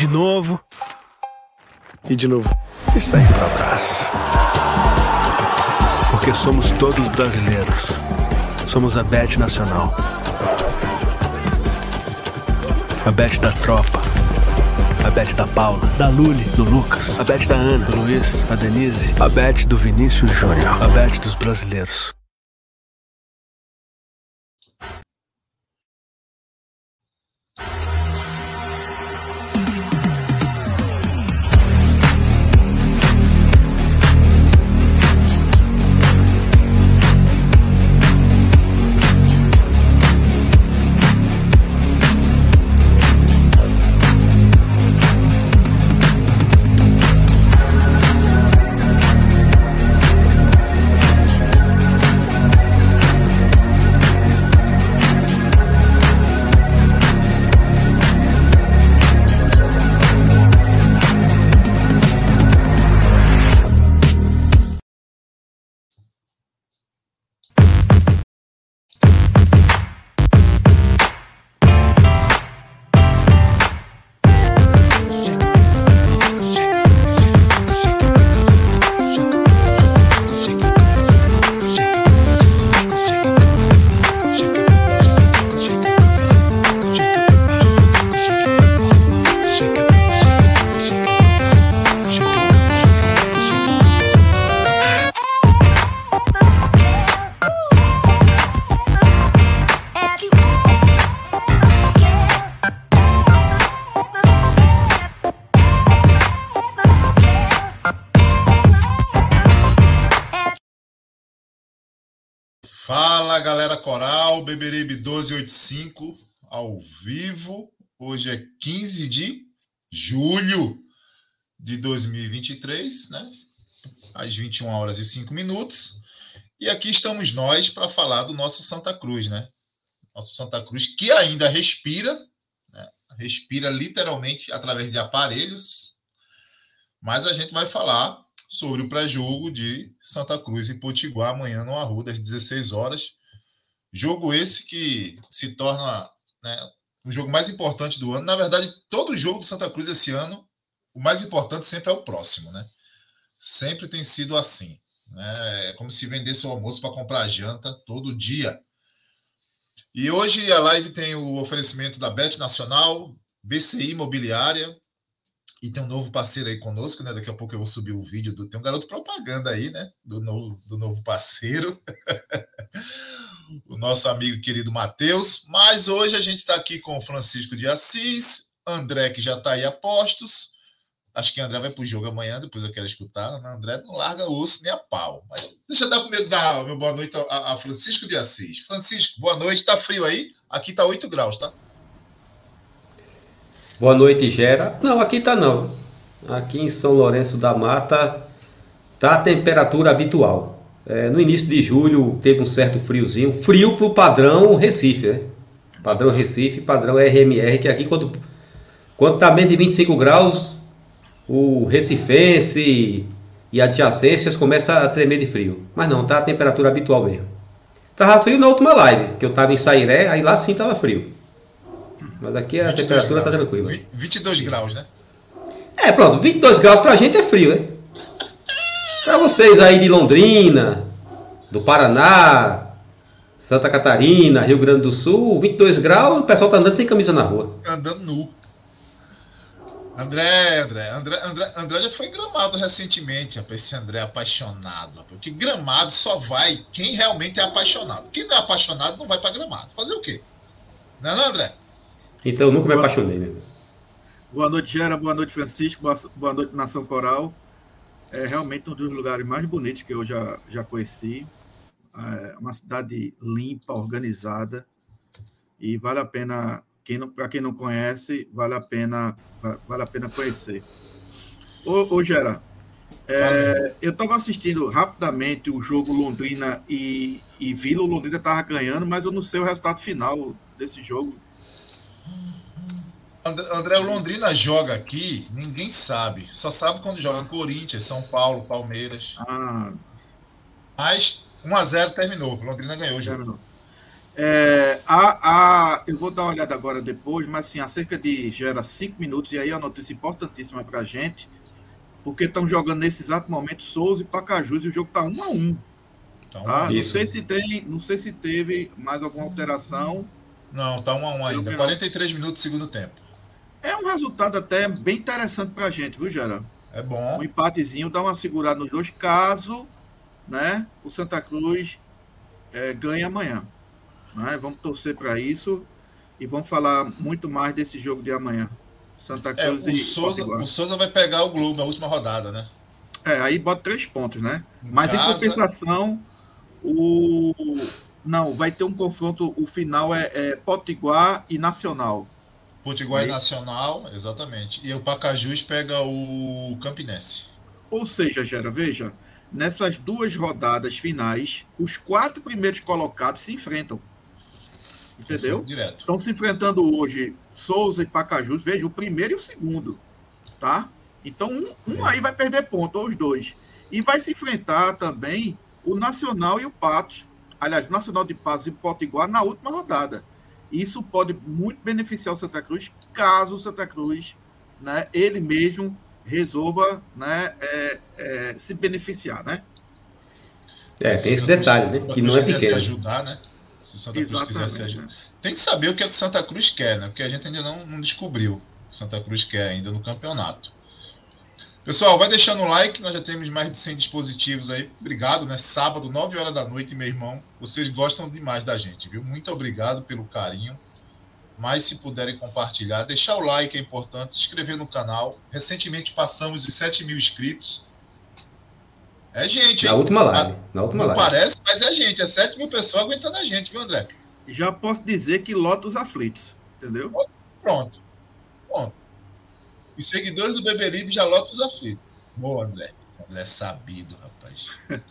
de novo. E de novo. E sair pro abraço. Porque somos todos brasileiros. Somos a Bet Nacional. A Bet da tropa. A Bet da Paula, da Luli, do Lucas, a Bet da Ana, do Luiz, a Denise, a Bet do Vinícius Júnior, a Bet dos brasileiros. Coral, Beberibe 1285, ao vivo. Hoje é 15 de julho de 2023, né? Às 21 horas e 5 minutos. E aqui estamos nós para falar do nosso Santa Cruz, né? Nosso Santa Cruz que ainda respira, né? respira literalmente através de aparelhos. Mas a gente vai falar sobre o pré-jogo de Santa Cruz e Potiguar amanhã no Arruda, às 16 horas. Jogo esse que se torna né, o jogo mais importante do ano. Na verdade, todo jogo do Santa Cruz esse ano, o mais importante sempre é o próximo, né? Sempre tem sido assim. Né? É como se vendesse o almoço para comprar a janta todo dia. E hoje a live tem o oferecimento da Bet Nacional, BCI Imobiliária, e tem um novo parceiro aí conosco, né? Daqui a pouco eu vou subir o vídeo do. Tem um garoto propaganda aí, né? Do novo, do novo parceiro. o nosso amigo querido Matheus. Mas hoje a gente está aqui com o Francisco de Assis, André, que já está aí a postos. Acho que André vai para o jogo amanhã, depois eu quero escutar. Né? André não larga osso nem a pau. Mas deixa eu dar primeiro dar meu boa noite a, a Francisco de Assis. Francisco, boa noite. Está frio aí? Aqui está 8 graus, tá? Boa noite, Gera. Não, aqui tá não. Aqui em São Lourenço da Mata tá a temperatura habitual. É, no início de julho teve um certo friozinho, frio para o padrão Recife, né? Padrão Recife, padrão RMR, que aqui quando, quando tá menos de 25 graus, o recifense e adjacências começam a tremer de frio. Mas não, tá a temperatura habitual mesmo. Tava frio na última live, que eu tava em Sairé, aí lá sim tava frio. Mas aqui a temperatura tá graus. tá tranquila. 22 graus, né? É, pronto, 22 graus pra gente é frio, né? Para vocês aí de Londrina, do Paraná, Santa Catarina, Rio Grande do Sul, 22 graus, o pessoal tá andando sem camisa na rua. Andando nu. André, André, André, André, André já foi em Gramado recentemente, rapaz, esse André é apaixonado. Porque Gramado só vai quem realmente é apaixonado. Quem não é apaixonado não vai para Gramado. Fazer o quê? Não é, não, André? Então eu nunca me apaixonei mesmo. Boa noite, Gera. Boa noite, Francisco. Boa noite, Nação Coral é realmente um dos lugares mais bonitos que eu já, já conheci. É uma cidade limpa, organizada, e vale a pena Para quem não conhece, vale a pena, vale a pena conhecer. Ô, ô Gera, é, eu estava assistindo rapidamente o jogo Londrina e, e Vila. O Londrina estava ganhando, mas eu não sei o resultado final desse jogo. André, o Londrina joga aqui, ninguém sabe. Só sabe quando joga Corinthians, São Paulo, Palmeiras. Ah. Mas 1x0 terminou. Londrina ganhou o jogo. Terminou. É, a, a, eu vou dar uma olhada agora depois, mas assim, há cerca de gera cinco minutos, e aí é uma notícia importantíssima para a gente, porque estão jogando nesse exato momento Souza e Pacajus, e o jogo está um a um. Tá, tá? Não sei se tem, não sei se teve mais alguma alteração. Não, tá um a um ainda. 43 minutos do segundo tempo. É um resultado até bem interessante para a gente, viu, Gera? É bom. Um empatezinho dá uma segurada nos dois, caso né, o Santa Cruz é, ganhe amanhã. Né? Vamos torcer para isso e vamos falar muito mais desse jogo de amanhã. Santa é, Cruz é, o e Souza, O Souza vai pegar o Globo na última rodada, né? É, aí bota três pontos, né? Em Mas casa... em compensação, o. Não, vai ter um confronto. O final é, é Potiguar e Nacional. Potiguar e Nacional, exatamente. E o Pacajus pega o Campinense. Ou seja, Gera, veja, nessas duas rodadas finais, os quatro primeiros colocados se enfrentam. Entendeu? Direto. Estão se enfrentando hoje Souza e Pacajus. Veja, o primeiro e o segundo. Tá? Então, um, um aí vai perder ponto, ou os dois. E vai se enfrentar também o Nacional e o Patos. Aliás, o Nacional de Patos e o Potiguar na última rodada. Isso pode muito beneficiar o Santa Cruz, caso o Santa Cruz, né, ele mesmo resolva né, é, é, se beneficiar, né? É, tem esse detalhe, né? Que não é pequeno. ajudar, né? Se o Santa Cruz quiser se ajudar. Né? Tem que saber o que, é que o Santa Cruz quer, né? Porque a gente ainda não, não descobriu o que o Santa Cruz quer ainda no campeonato. Pessoal, vai deixando o like, nós já temos mais de 100 dispositivos aí. Obrigado, né? Sábado, 9 horas da noite, meu irmão. Vocês gostam demais da gente, viu? Muito obrigado pelo carinho. Mas se puderem compartilhar, deixar o like é importante, se inscrever no canal. Recentemente passamos de 7 mil inscritos. É gente, hein? Na última live. Na última Não live. parece, mas é gente. É 7 mil pessoas aguentando a gente, viu, André? Já posso dizer que lota os aflitos, entendeu? Pronto. Pronto. Os seguidores do Beberibe já lotam os aflitos. Boa, André. André é sabido, rapaz.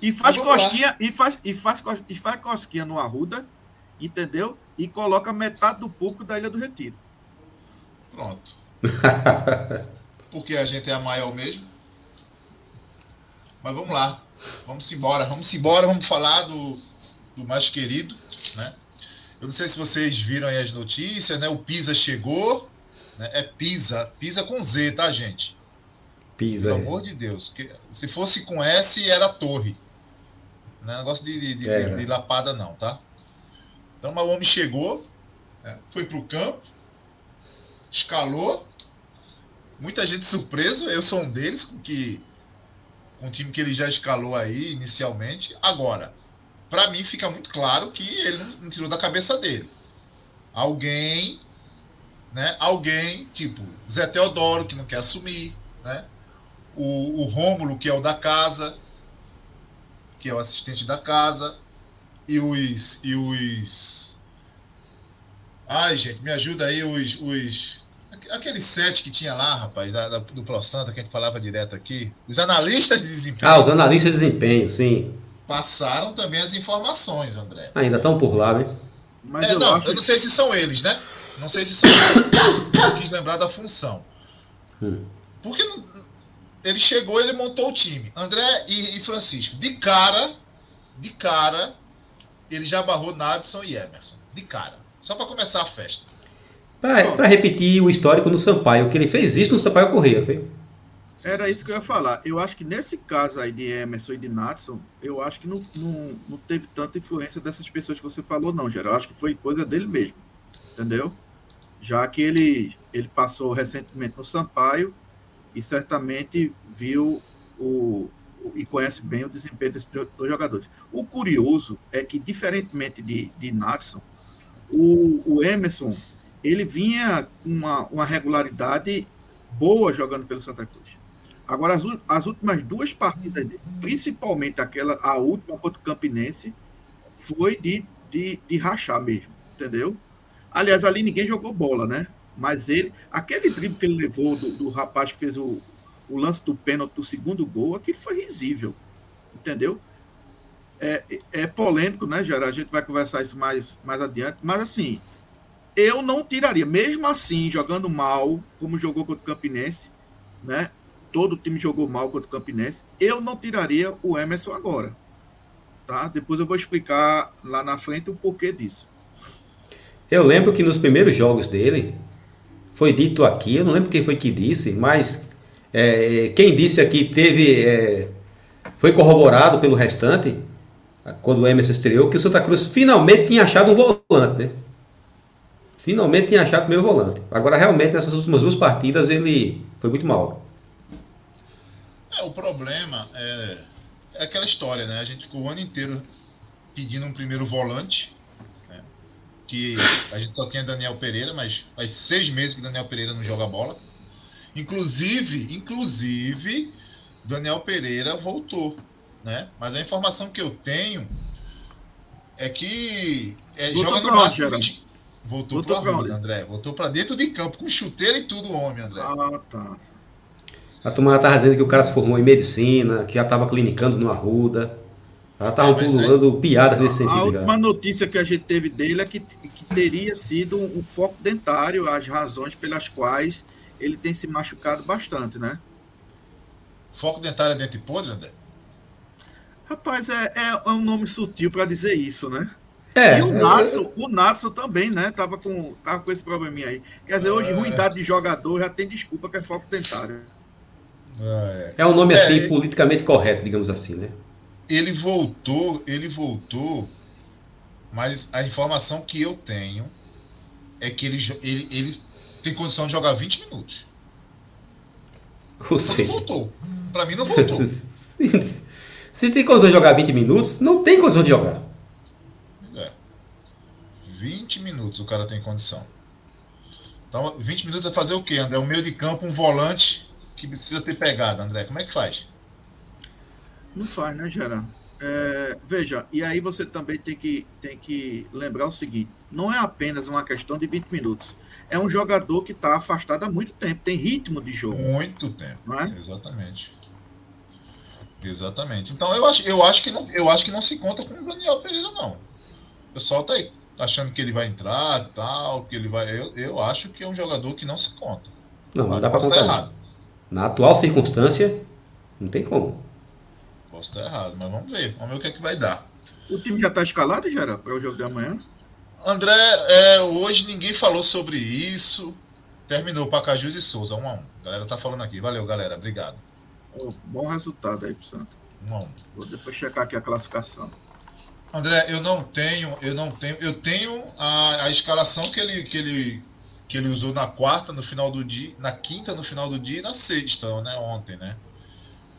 e faz cosquinha, e faz, e, faz, e faz cosquinha no Arruda, entendeu? E coloca metade do público da Ilha do Retiro. Pronto. Porque a gente é a maior mesmo. Mas vamos lá. Vamos embora, vamos embora, vamos falar do, do mais querido, né? Eu não sei se vocês viram aí as notícias, né? O Pisa chegou, né? É Pisa, Pisa com Z, tá, gente? Pisa. Pelo é. amor de Deus. Que, se fosse com S, era torre. Não é negócio de, de, de, de, de lapada, não, tá? Então, o homem chegou, né? foi pro campo, escalou. Muita gente surpreso, eu sou um deles, com que um time que ele já escalou aí inicialmente. Agora, para mim fica muito claro que ele não tirou da cabeça dele. Alguém né? Alguém, tipo Zé Teodoro, que não quer assumir, né? O, o Rômulo, que é o da casa, que é o assistente da casa, e os. E os. Ai, gente, me ajuda aí, os. os aqueles sete que tinha lá, rapaz, da, da, do Pro Santa, que a gente falava direto aqui. Os analistas de desempenho. Ah, os analistas de desempenho, sim. Passaram também as informações, André. Ainda estão por lá, né? Mas é, eu, não, acho... eu não sei se são eles, né? Não sei se são eu quis lembrar da função. Hum. Porque não, ele chegou, ele montou o time. André e, e, Francisco. De cara, de cara, ele já barrou Nadson e Emerson. De cara. Só para começar a festa. Para repetir o histórico no Sampaio, que ele fez isso no Sampaio Correia, foi? Era isso que eu ia falar. Eu acho que nesse caso aí de Emerson e de Natson, eu acho que não, não, não teve tanta influência dessas pessoas que você falou, não, Geral. Eu acho que foi coisa dele mesmo. Entendeu? Já que ele, ele passou recentemente no Sampaio e certamente viu o, o, e conhece bem o desempenho desses dois jogadores. O curioso é que, diferentemente de, de Natson, o, o Emerson ele vinha com uma, uma regularidade boa jogando pelo Santa Cruz. Agora, as, as últimas duas partidas dele, principalmente aquela, a última contra o Campinense, foi de, de, de rachar mesmo, entendeu? Aliás, ali ninguém jogou bola, né? Mas ele, aquele drible que ele levou do, do rapaz que fez o, o lance do pênalti do segundo gol, aquilo foi risível. Entendeu? É, é polêmico, né, Gerard? A gente vai conversar isso mais, mais adiante. Mas assim, eu não tiraria, mesmo assim, jogando mal, como jogou contra o Campinense, né? Todo time jogou mal contra o Campinense, eu não tiraria o Emerson agora. Tá? Depois eu vou explicar lá na frente o porquê disso. Eu lembro que nos primeiros jogos dele, foi dito aqui, eu não lembro quem foi que disse, mas é, quem disse aqui teve. É, foi corroborado pelo restante, quando o Emerson estreou, que o Santa Cruz finalmente tinha achado um volante, né? Finalmente tinha achado o primeiro volante. Agora, realmente, nessas últimas duas partidas, ele foi muito mal. É, o problema é, é aquela história, né? A gente ficou o ano inteiro pedindo um primeiro volante que a gente só tinha Daniel Pereira, mas faz seis meses que Daniel Pereira não joga bola. Inclusive, inclusive, Daniel Pereira voltou, né? Mas a informação que eu tenho é que é, joga no máximo. Onde, voltou, voltou para onde, André? Voltou para dentro de campo, com chuteira e tudo, homem, André. Ah, tá. A turma estava dizendo que o cara se formou em medicina, que já estava clinicando no Arruda. Ela estava é, pulando é, piadas nesse sentido. A última notícia que a gente teve dele é que, que teria sido um, um, foco dentário as razões pelas quais ele tem se machucado bastante, né? Foco dentário é dente podre, André? Rapaz, é, é, é um nome sutil para dizer isso, né? É, e o Nasso, o Nasso também, né? Tava com, tava com esse probleminha aí. Quer dizer, hoje, é. ruindade de jogador já tem desculpa que é foco dentário. É, é um nome assim, é, politicamente correto, digamos assim, né? Ele voltou, ele voltou, mas a informação que eu tenho é que ele, ele, ele tem condição de jogar 20 minutos. Você. Não voltou. Pra mim não voltou. Se tem condição de jogar 20 minutos, não tem condição de jogar. É. 20 minutos o cara tem condição. Então, 20 minutos é fazer o quê, André? Um meio de campo, um volante que precisa ter pegada, André. Como é que faz? Não faz, né, Gerard? É, veja, e aí você também tem que, tem que lembrar o seguinte: não é apenas uma questão de 20 minutos. É um jogador que está afastado há muito tempo, tem ritmo de jogo. Muito tempo. Não é? Exatamente. Exatamente. Então eu acho, eu acho que não, eu acho que não se conta com o Daniel Pereira, não. O pessoal tá aí achando que ele vai entrar tal, que ele vai. Eu, eu acho que é um jogador que não se conta. Não, não dá para contar. Errado. Na atual circunstância, não tem como. Posso estar errado, mas vamos ver. Vamos ver o que é que vai dar. O time já está escalado, já para o jogo de amanhã? André, é, hoje ninguém falou sobre isso. Terminou Pacajus e Souza, 1 um a 1 um. A galera tá falando aqui. Valeu, galera. Obrigado. Oh, bom resultado aí pro Santos. Um a um. Vou depois checar aqui a classificação. André, eu não tenho, eu não tenho, eu tenho a, a escalação que ele, que ele que ele usou na quarta no final do dia, na quinta no final do dia e na sexta, né, ontem, né?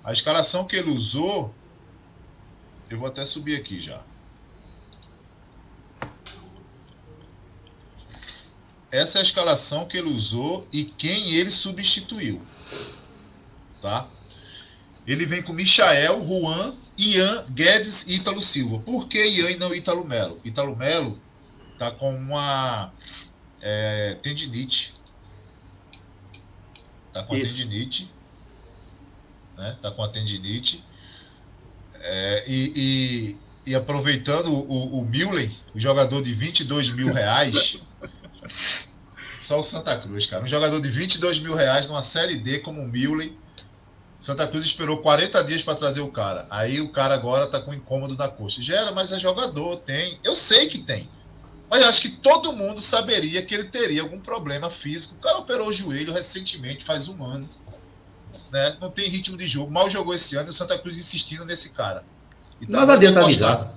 A escalação que ele usou, eu vou até subir aqui já. Essa é a escalação que ele usou e quem ele substituiu. Tá? Ele vem com Michael, Juan, Ian, Guedes e Ítalo Silva. Por que Ian e não Ítalo Melo? Ítalo Melo tá com uma é, tendinite. Tá com Isso. tendinite né? Tá com a tendinite. É, e, e, e, aproveitando o, o Millen, o jogador de 22 mil reais, só o Santa Cruz, cara. Um jogador de 22 mil reais numa Série D como o Millen. Santa Cruz esperou 40 dias para trazer o cara. Aí o cara agora tá com incômodo na coxa. Gera, mas é jogador, tem. Eu sei que tem. Mas acho que todo mundo saberia que ele teria algum problema físico. O cara operou o joelho recentemente, faz um ano né? Não tem ritmo de jogo. Mal jogou esse ano e o Santa Cruz insistindo nesse cara. Tá Mas adianta avisar.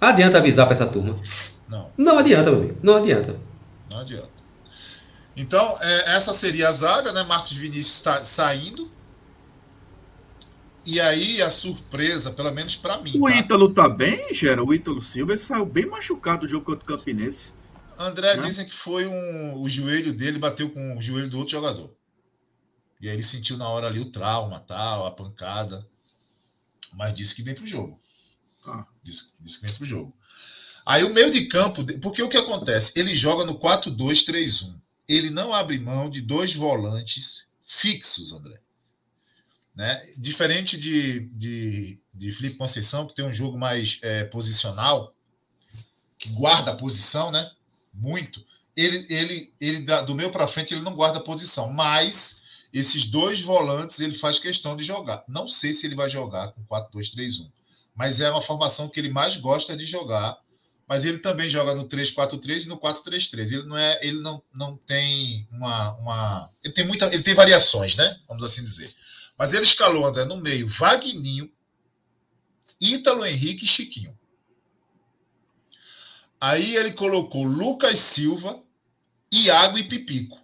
Adianta avisar para essa turma. Não. Não adianta, meu amigo. Não adianta. Não adianta. Então, é, essa seria a zaga, né? Marcos Vinícius está saindo. E aí a surpresa, pelo menos para mim. O tá? Ítalo tá bem, Gera? O Ítalo Silva ele saiu bem machucado do jogo contra o Campinense. André né? dizem que foi um. O joelho dele bateu com o joelho do outro jogador. E aí ele sentiu na hora ali o trauma, tal, a pancada. Mas disse que vem pro jogo. Ah. Disse, disse que vem pro jogo. Aí o meio de campo, porque o que acontece? Ele joga no 4-2-3-1. Ele não abre mão de dois volantes fixos, André. Né? Diferente de, de, de Felipe Conceição, que tem um jogo mais é, posicional, que guarda a posição, né? Muito. Ele, ele, ele do meio para frente, ele não guarda a posição, mas esses dois volantes ele faz questão de jogar. Não sei se ele vai jogar com 4-2-3-1, mas é uma formação que ele mais gosta de jogar mas ele também joga no 3-4-3 e no 4-3-3. Ele não é, ele não, não tem uma, uma, ele tem muita, ele tem variações, né? Vamos assim dizer. Mas ele escalou André no meio Vagninho, Ítalo Henrique e Chiquinho. Aí ele colocou Lucas Silva, Iago e Pipico.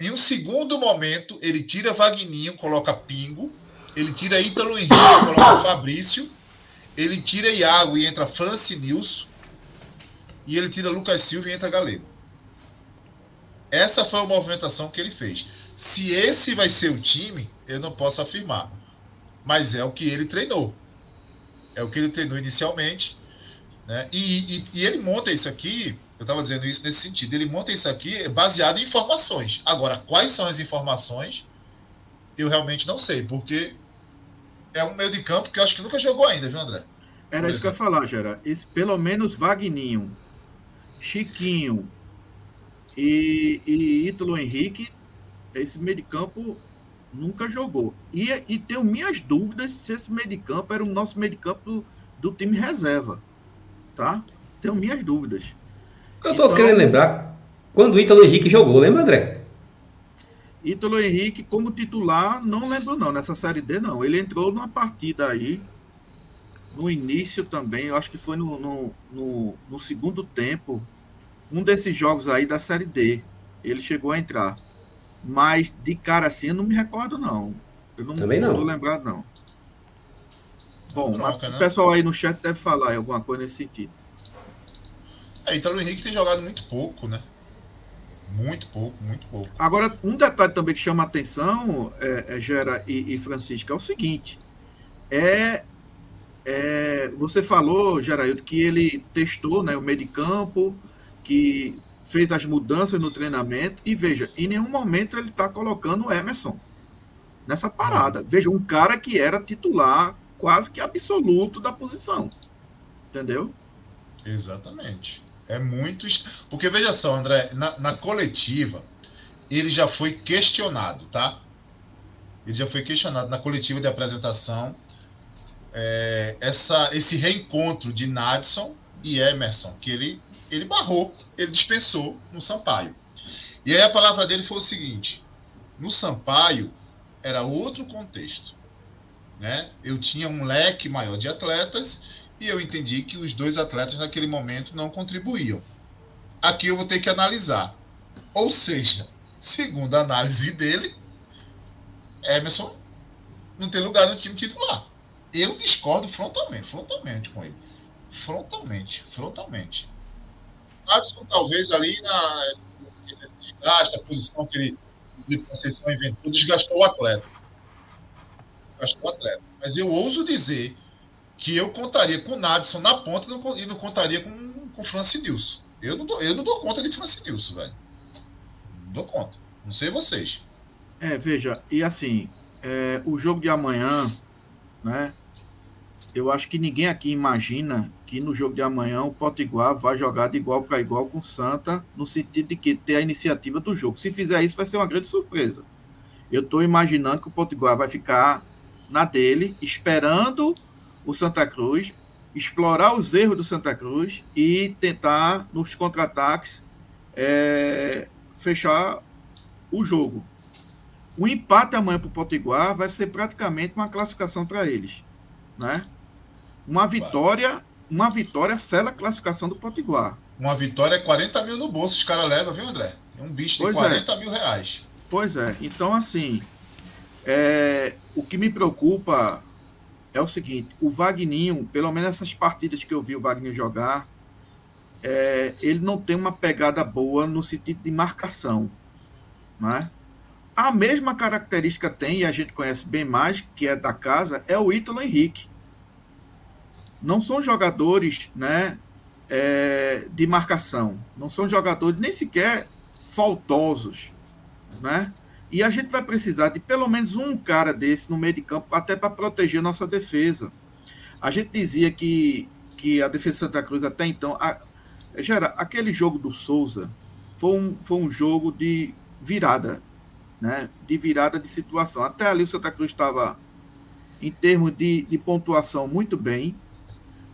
Em um segundo momento, ele tira Vagninho, coloca Pingo, ele tira Ítalo Henrique, coloca Fabrício ele tira Iago e entra Nilson. E ele tira Lucas Silva e entra Galego. Essa foi a movimentação que ele fez. Se esse vai ser o time, eu não posso afirmar. Mas é o que ele treinou. É o que ele treinou inicialmente. Né? E, e, e ele monta isso aqui, eu estava dizendo isso nesse sentido, ele monta isso aqui baseado em informações. Agora, quais são as informações? Eu realmente não sei, porque é um meio de campo que eu acho que nunca jogou ainda, viu, André? Era Por isso exemplo. que eu ia falar, Gera. Esse, pelo menos Vagninho, Chiquinho e, e Ítalo Henrique, esse meio de campo nunca jogou. E, e tenho minhas dúvidas se esse meio de campo era o nosso meio de campo do, do time reserva. Tá? Tenho minhas dúvidas. Eu tô então, querendo lembrar quando o Ítalo Henrique jogou, lembra, André? Ítalo Henrique, como titular, não lembro não, nessa Série D não. Ele entrou numa partida aí, no início também, eu acho que foi no, no, no, no segundo tempo, um desses jogos aí da Série D. Ele chegou a entrar. Mas de cara assim, eu não me recordo não. Eu não também não. tô lembrado não. Bom, Troca, né? o pessoal aí no chat deve falar alguma coisa nesse sentido. É, Ítalo Henrique tem jogado muito pouco, né? Muito pouco, muito pouco. Agora, um detalhe também que chama a atenção, é, é Gera e, e Francisco, é o seguinte: é, é você falou, Geraildo, que ele testou né, o meio de campo, que fez as mudanças no treinamento, e veja, em nenhum momento ele está colocando o Emerson nessa parada. Veja, um cara que era titular quase que absoluto da posição. Entendeu? Exatamente. É muito. Porque veja só, André, na, na coletiva, ele já foi questionado, tá? Ele já foi questionado na coletiva de apresentação. É, essa, esse reencontro de Nadson e Emerson, que ele, ele barrou, ele dispensou no Sampaio. E aí a palavra dele foi o seguinte: no Sampaio era outro contexto. Né? Eu tinha um leque maior de atletas e eu entendi que os dois atletas naquele momento não contribuíam. Aqui eu vou ter que analisar. Ou seja, segundo a análise dele, Emerson não tem lugar no time titular. Eu discordo frontalmente, frontalmente com ele. Frontalmente, frontalmente. Adson talvez ali na desgaste, a posição que ele de Conceição inventou, desgastou o atleta. Desgastou o atleta. Mas eu ouso dizer que eu contaria com o Nadson na ponta e não contaria com, com o Francinilson. Eu não, dou, eu não dou conta de Francinilson, velho. Não dou conta. Não sei vocês. É, veja, e assim, é, o jogo de amanhã, né? Eu acho que ninguém aqui imagina que no jogo de amanhã o Potiguar vai jogar de igual para igual com o Santa, no sentido de que ter a iniciativa do jogo. Se fizer isso, vai ser uma grande surpresa. Eu estou imaginando que o Potiguar vai ficar na dele, esperando o Santa Cruz, explorar os erros do Santa Cruz e tentar, nos contra-ataques, é, fechar o jogo. O empate amanhã para o Potiguar vai ser praticamente uma classificação para eles. Né? Uma vitória, uma vitória sela a classificação do Potiguar. Uma vitória é 40 mil no bolso, os caras levam, viu, André? É um bicho de pois 40 é. mil reais. Pois é. Então, assim, é, o que me preocupa é o seguinte: o Wagninho, pelo menos essas partidas que eu vi o Wagner jogar, é, ele não tem uma pegada boa no sentido de marcação. Né? A mesma característica tem, e a gente conhece bem mais, que é da casa, é o Ítalo Henrique. Não são jogadores né, é, de marcação. Não são jogadores nem sequer faltosos, né? E a gente vai precisar de pelo menos um cara desse no meio de campo, até para proteger nossa defesa. A gente dizia que, que a defesa de Santa Cruz até então. A, Gera, aquele jogo do Souza foi um, foi um jogo de virada, né? De virada de situação. Até ali o Santa Cruz estava, em termos de, de pontuação, muito bem.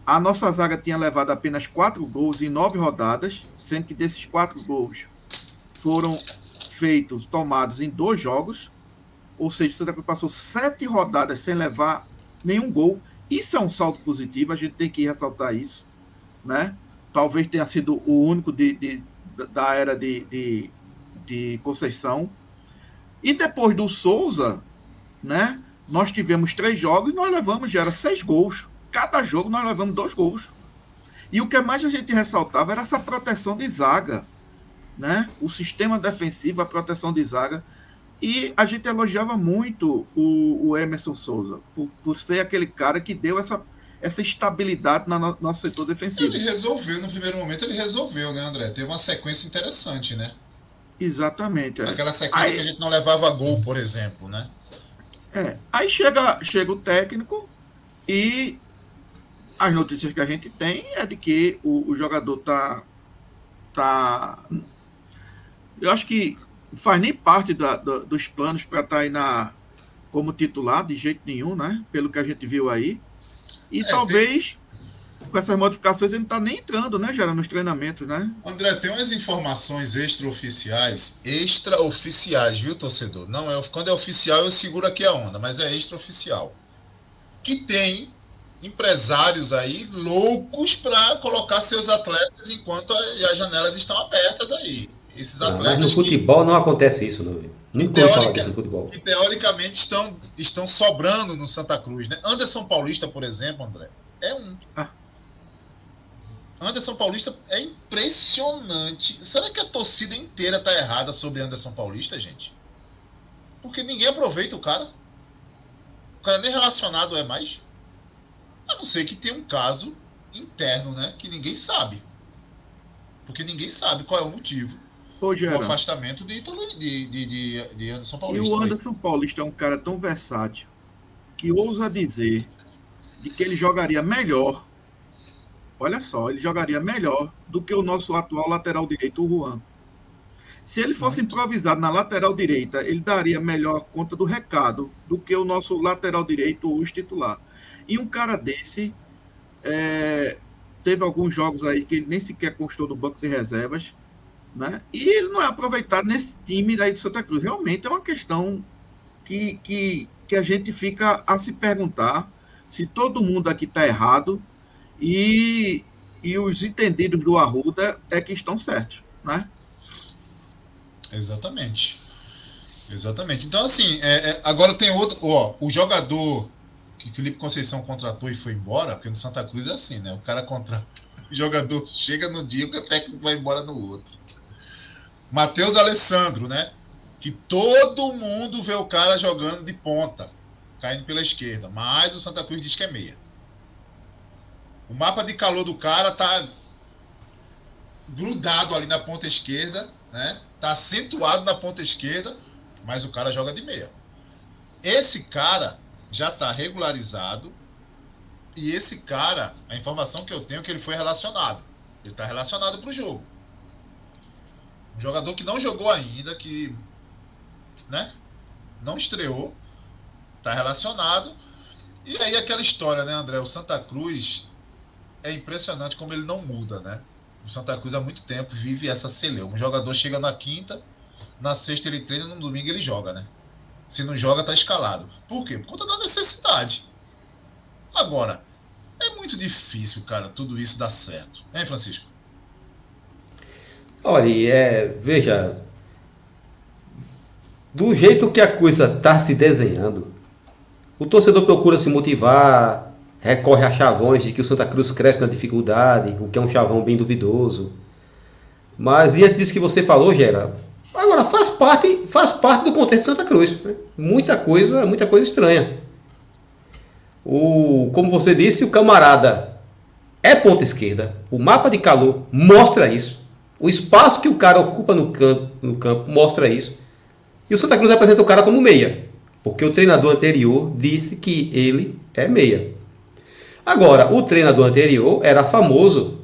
A nossa zaga tinha levado apenas quatro gols em nove rodadas, sendo que desses quatro gols foram feitos, tomados em dois jogos. Ou seja, o Santa Cruz passou sete rodadas sem levar nenhum gol. Isso é um salto positivo, a gente tem que ressaltar isso. Né? Talvez tenha sido o único de, de da era de, de, de Conceição. E depois do Souza, né? Nós tivemos três jogos e nós levamos, já era seis gols. Cada jogo nós levamos dois gols. E o que mais a gente ressaltava era essa proteção de zaga né? O sistema defensivo, a proteção de zaga. E a gente elogiava muito o, o Emerson Souza, por, por ser aquele cara que deu essa, essa estabilidade no nosso setor defensivo. Ele resolveu, no primeiro momento, ele resolveu, né, André? Teve uma sequência interessante, né? Exatamente. É. Aquela sequência aí, que a gente não levava gol, por exemplo, né? É. Aí chega, chega o técnico e as notícias que a gente tem é de que o, o jogador tá, tá eu acho que faz nem parte da, da, dos planos para estar tá aí na, como titular, de jeito nenhum, né? Pelo que a gente viu aí. E é, talvez tem... com essas modificações ele não está nem entrando, né, Gera, nos treinamentos, né? André, tem umas informações extraoficiais, extraoficiais, viu, torcedor? Não é quando é oficial eu seguro aqui a onda, mas é extraoficial. Que tem empresários aí loucos para colocar seus atletas enquanto as janelas estão abertas aí. Esses atletas. Mas no futebol que, não acontece isso, não. Nunca ouvi falar disso no futebol. Que teoricamente estão, estão sobrando no Santa Cruz, né? Anderson Paulista, por exemplo, André, é um. Ah. Anderson Paulista é impressionante. Será que a torcida inteira tá errada sobre Anderson Paulista, gente? Porque ninguém aproveita o cara. O cara nem relacionado é mais. A não ser que tenha um caso interno, né? Que ninguém sabe. Porque ninguém sabe qual é o motivo o afastamento de, de, de, de, Anderson Paulista. E o Anderson aí. Paulista é um cara tão versátil que ousa dizer de que ele jogaria melhor. Olha só, ele jogaria melhor do que o nosso atual lateral direito, o Juan. Se ele fosse improvisado na lateral direita, ele daria melhor conta do recado do que o nosso lateral direito, o titular. E um cara desse é, teve alguns jogos aí que ele nem sequer constou no banco de reservas né? E ele não é aproveitado nesse time daí do Santa Cruz. Realmente é uma questão que, que, que a gente fica a se perguntar se todo mundo aqui está errado e, e os entendidos do Arruda é que estão certos, né? Exatamente. Exatamente. Então, assim, é, é, agora tem outro. Ó, o jogador que Felipe Conceição contratou e foi embora, porque no Santa Cruz é assim, né? O cara contrata. O jogador chega no dia, o técnico vai embora no outro. Matheus Alessandro, né? Que todo mundo vê o cara jogando de ponta, caindo pela esquerda, mas o Santa Cruz diz que é meia. O mapa de calor do cara tá grudado ali na ponta esquerda, né? Tá acentuado na ponta esquerda, mas o cara joga de meia. Esse cara já tá regularizado e esse cara, a informação que eu tenho é que ele foi relacionado. Ele está relacionado para o jogo. Jogador que não jogou ainda, que né, não estreou, está relacionado. E aí aquela história, né, André? O Santa Cruz é impressionante como ele não muda, né? O Santa Cruz há muito tempo vive essa celeuma. Um jogador chega na quinta, na sexta ele treina, no domingo ele joga, né? Se não joga, tá escalado. Por quê? Por conta da necessidade. Agora, é muito difícil, cara, tudo isso dar certo. Hein, Francisco? Olha, é, veja, do jeito que a coisa está se desenhando, o torcedor procura se motivar, recorre a chavões de que o Santa Cruz cresce na dificuldade, o que é um chavão bem duvidoso. Mas diante disso que você falou, Gera, agora faz parte, faz parte do contexto de Santa Cruz. Né? Muita coisa, muita coisa estranha. O, como você disse, o camarada é ponta esquerda. O mapa de calor mostra isso. O espaço que o cara ocupa no campo, no campo mostra isso. E o Santa Cruz apresenta o cara como meia. Porque o treinador anterior disse que ele é meia. Agora, o treinador anterior era famoso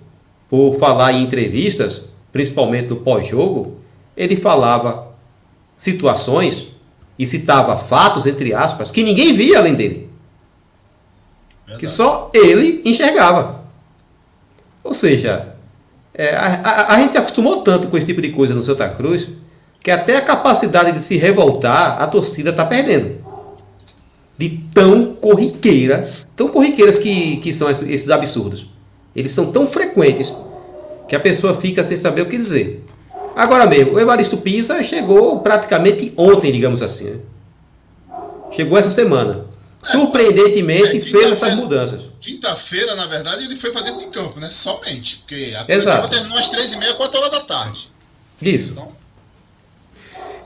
por falar em entrevistas, principalmente no pós-jogo, ele falava situações e citava fatos, entre aspas, que ninguém via além dele. Verdade. Que só ele enxergava. Ou seja, é, a, a, a gente se acostumou tanto com esse tipo de coisa no Santa Cruz que até a capacidade de se revoltar a torcida está perdendo. De tão corriqueira, tão corriqueiras que, que são esses absurdos. Eles são tão frequentes que a pessoa fica sem saber o que dizer. Agora mesmo, o Evaristo Pisa chegou praticamente ontem, digamos assim. Né? Chegou essa semana. Surpreendentemente fez essas mudanças. Quinta-feira, na verdade, ele foi para dentro de campo, né? Somente. Porque a Exato. terminou às três e meia, quatro horas da tarde. Isso. Então...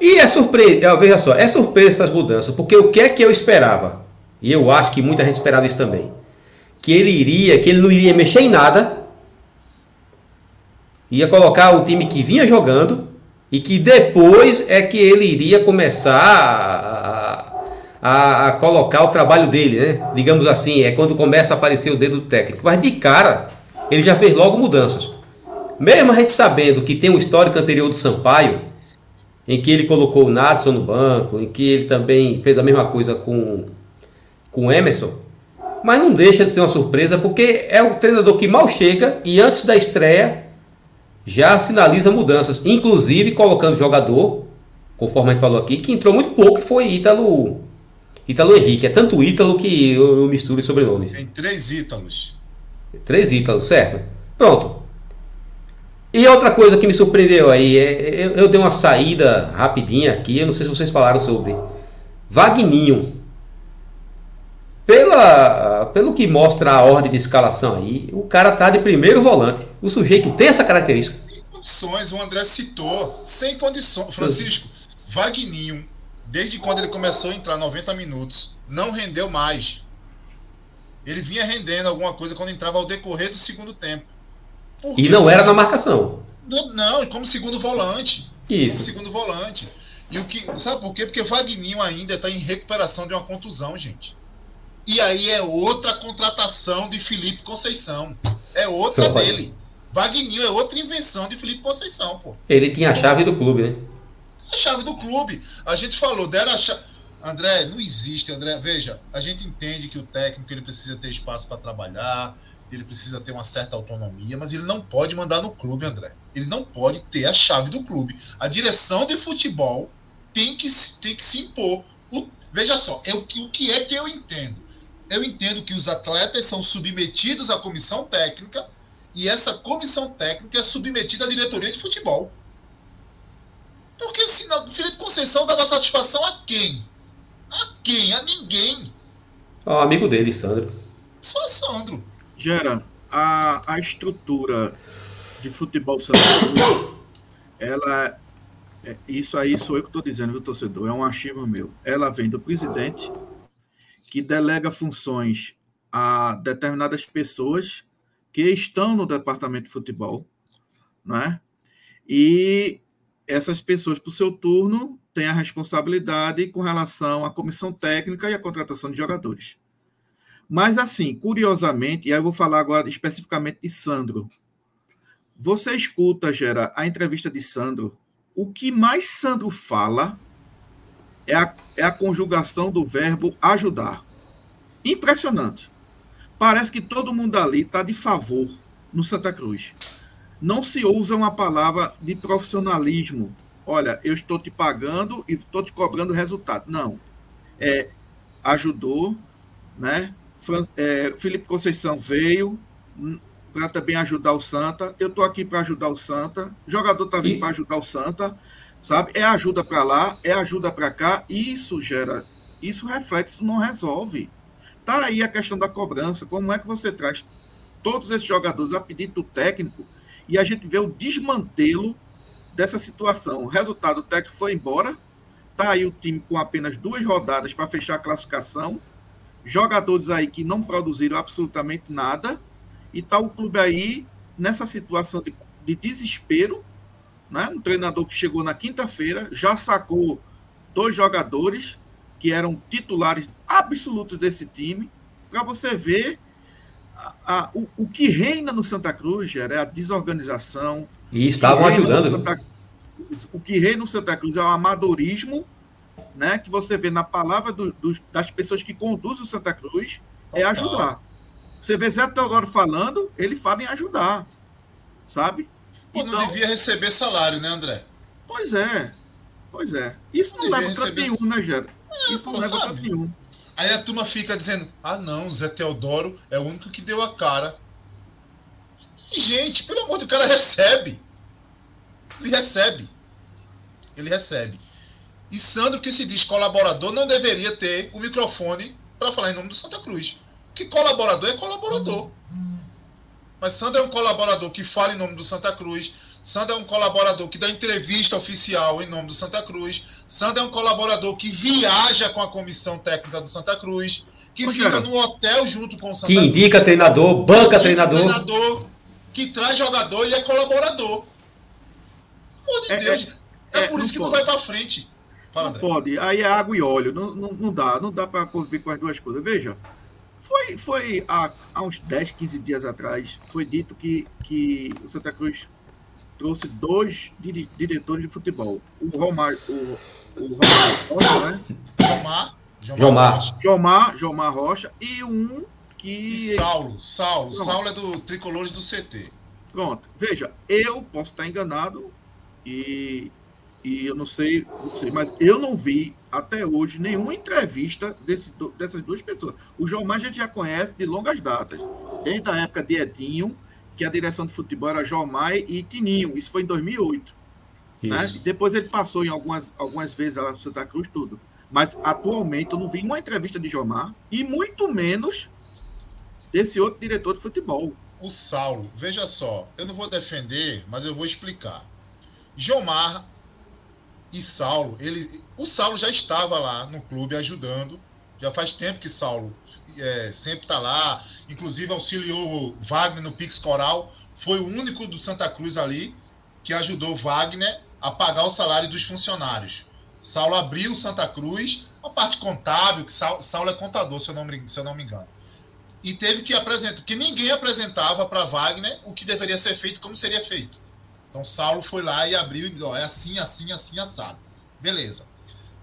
E é surpresa, veja só, é surpresa essas mudanças, porque o que é que eu esperava? E eu acho que muita gente esperava isso também. Que ele iria, que ele não iria mexer em nada, ia colocar o time que vinha jogando e que depois é que ele iria começar a, a, a, colocar o trabalho dele, né? Digamos assim, é quando começa a aparecer o dedo do técnico. Mas de cara, ele já fez logo mudanças. Mesmo a gente sabendo que tem um histórico anterior do Sampaio, em que ele colocou o Nadson no banco, em que ele também fez a mesma coisa com, com o Emerson, mas não deixa de ser uma surpresa porque é o treinador que mal chega e antes da estreia já sinaliza mudanças, inclusive colocando jogador, conforme a gente falou aqui, que entrou muito pouco, que foi Ítalo, Ítalo Henrique. É tanto Ítalo que eu, eu misturo os sobrenomes. Tem três Ítalos. Três Ítalos, certo. Pronto. E outra coisa que me surpreendeu aí, é, eu, eu dei uma saída rapidinha aqui, eu não sei se vocês falaram sobre. Vagninho. Pela, pelo que mostra a ordem de escalação aí, o cara tá de primeiro volante. O sujeito tem essa característica. Sem condições, o André citou. Sem condições. Francisco, Vagninho, desde quando ele começou a entrar 90 minutos, não rendeu mais. Ele vinha rendendo alguma coisa quando entrava ao decorrer do segundo tempo. E não era na marcação. Não, como segundo volante. Isso. Como segundo volante. E o que, sabe por quê? Porque Vagninho ainda está em recuperação de uma contusão, gente. E aí é outra contratação de Felipe Conceição. É outra dele. Vagninho é outra invenção de Felipe Conceição, pô. Ele tinha a chave do clube, né? A chave do clube. A gente falou, deram a chave. André, não existe, André. Veja, a gente entende que o técnico ele precisa ter espaço para trabalhar, ele precisa ter uma certa autonomia, mas ele não pode mandar no clube, André. Ele não pode ter a chave do clube. A direção de futebol tem que, tem que se impor. O, veja só, é o, o que é que eu entendo? Eu entendo que os atletas são submetidos à comissão técnica e essa comissão técnica é submetida à diretoria de futebol. Porque se não, Felipe Conceição dava satisfação a quem? A quem? A ninguém. Ao amigo dele, Sandro. Só Sandro. Gera, a, a estrutura de futebol Santa ela é, isso aí sou eu que estou dizendo, viu, torcedor? É um achismo meu. Ela vem do presidente, que delega funções a determinadas pessoas que estão no departamento de futebol, né? E essas pessoas, por seu turno, têm a responsabilidade com relação à comissão técnica e à contratação de jogadores. Mas, assim, curiosamente, e aí eu vou falar agora especificamente de Sandro. Você escuta, Gera, a entrevista de Sandro. O que mais Sandro fala é a, é a conjugação do verbo ajudar. Impressionante. Parece que todo mundo ali está de favor no Santa Cruz. Não se usa uma palavra de profissionalismo. Olha, eu estou te pagando e estou te cobrando resultado. Não. É, ajudou, né? É, Felipe Conceição veio para também ajudar o Santa. Eu estou aqui para ajudar o Santa. O jogador está vindo e... para ajudar o Santa. Sabe? É ajuda para lá, é ajuda para cá. Isso gera, isso reflete, isso não resolve. Tá aí a questão da cobrança. Como é que você traz todos esses jogadores a pedido do técnico e a gente vê o desmantelo dessa situação? O resultado, o técnico foi embora. Tá aí o time com apenas duas rodadas para fechar a classificação jogadores aí que não produziram absolutamente nada E tá o clube aí nessa situação de, de desespero, né? Um treinador que chegou na quinta-feira, já sacou dois jogadores que eram titulares absolutos desse time, para você ver a, o, o, que reina no Santa Cruz é a desorganização. E estavam ajudando. Santa, o que reina no Santa Cruz é o amadorismo, né? Que você vê na palavra do, do, das pessoas que conduzem o Santa Cruz, é ajudar. Você vê Zé Teodoro falando, ele fala em ajudar. Sabe? Pô, então, não devia receber salário, né, André? Pois é. Pois é. Isso não, não leva para nenhum, né, Gera? É, Isso não leva para nenhum. Aí a turma fica dizendo: ah, não, Zé Teodoro é o único que deu a cara. E, gente, pelo amor de Deus, o cara recebe. Ele recebe. Ele recebe. E Sandro, que se diz colaborador, não deveria ter o microfone para falar em nome do Santa Cruz. Que colaborador é colaborador. Mas Sandro é um colaborador que fala em nome do Santa Cruz. Sandro é um colaborador que dá entrevista oficial em nome do Santa Cruz. Sandro é um colaborador que viaja com a comissão técnica do Santa Cruz. Que fica no hotel junto com o Santa que Cruz. Que indica treinador, banca treinador. treinador. Que traz jogador e é colaborador. Pô de é, Deus. É, é por isso que pode. não vai para frente. Fala, não André. pode. Aí é água e óleo. Não, não, não dá. Não dá para conviver com as duas coisas. Veja. Foi, foi há, há uns 10, 15 dias atrás, foi dito que, que o Santa Cruz trouxe dois dire, diretores de futebol. O Romar, o, o Romar Rocha, né? Jomar. Jomar. Jomar, Jomar Rocha e um que. E Saulo, Saulo. Pronto. Saulo é do Tricolores do CT. Pronto. Veja, eu posso estar enganado e, e eu não sei, não sei, mas eu não vi até hoje nenhuma entrevista desse, dessas duas pessoas. O João a gente já conhece de longas datas, desde a época de Edinho, que a direção de futebol era João Maia e Tininho. Isso foi em 2008. Né? Depois ele passou em algumas, algumas vezes lá no Santa Cruz, tudo. Mas atualmente eu não vi uma entrevista de Jomar e muito menos desse outro diretor de futebol. O Saulo, veja só, eu não vou defender, mas eu vou explicar. Jomar e Saulo, ele, o Saulo já estava lá no clube ajudando. Já faz tempo que Saulo é, sempre está lá. Inclusive auxiliou Wagner no Pix Coral. Foi o único do Santa Cruz ali que ajudou Wagner a pagar o salário dos funcionários. Saulo abriu o Santa Cruz, a parte contábil, que Saulo, Saulo é contador, se eu, não, se eu não me engano. E teve que apresentar, que ninguém apresentava para Wagner o que deveria ser feito, como seria feito. Então Saulo foi lá e abriu e disse, é assim, assim, assim, assado. Beleza.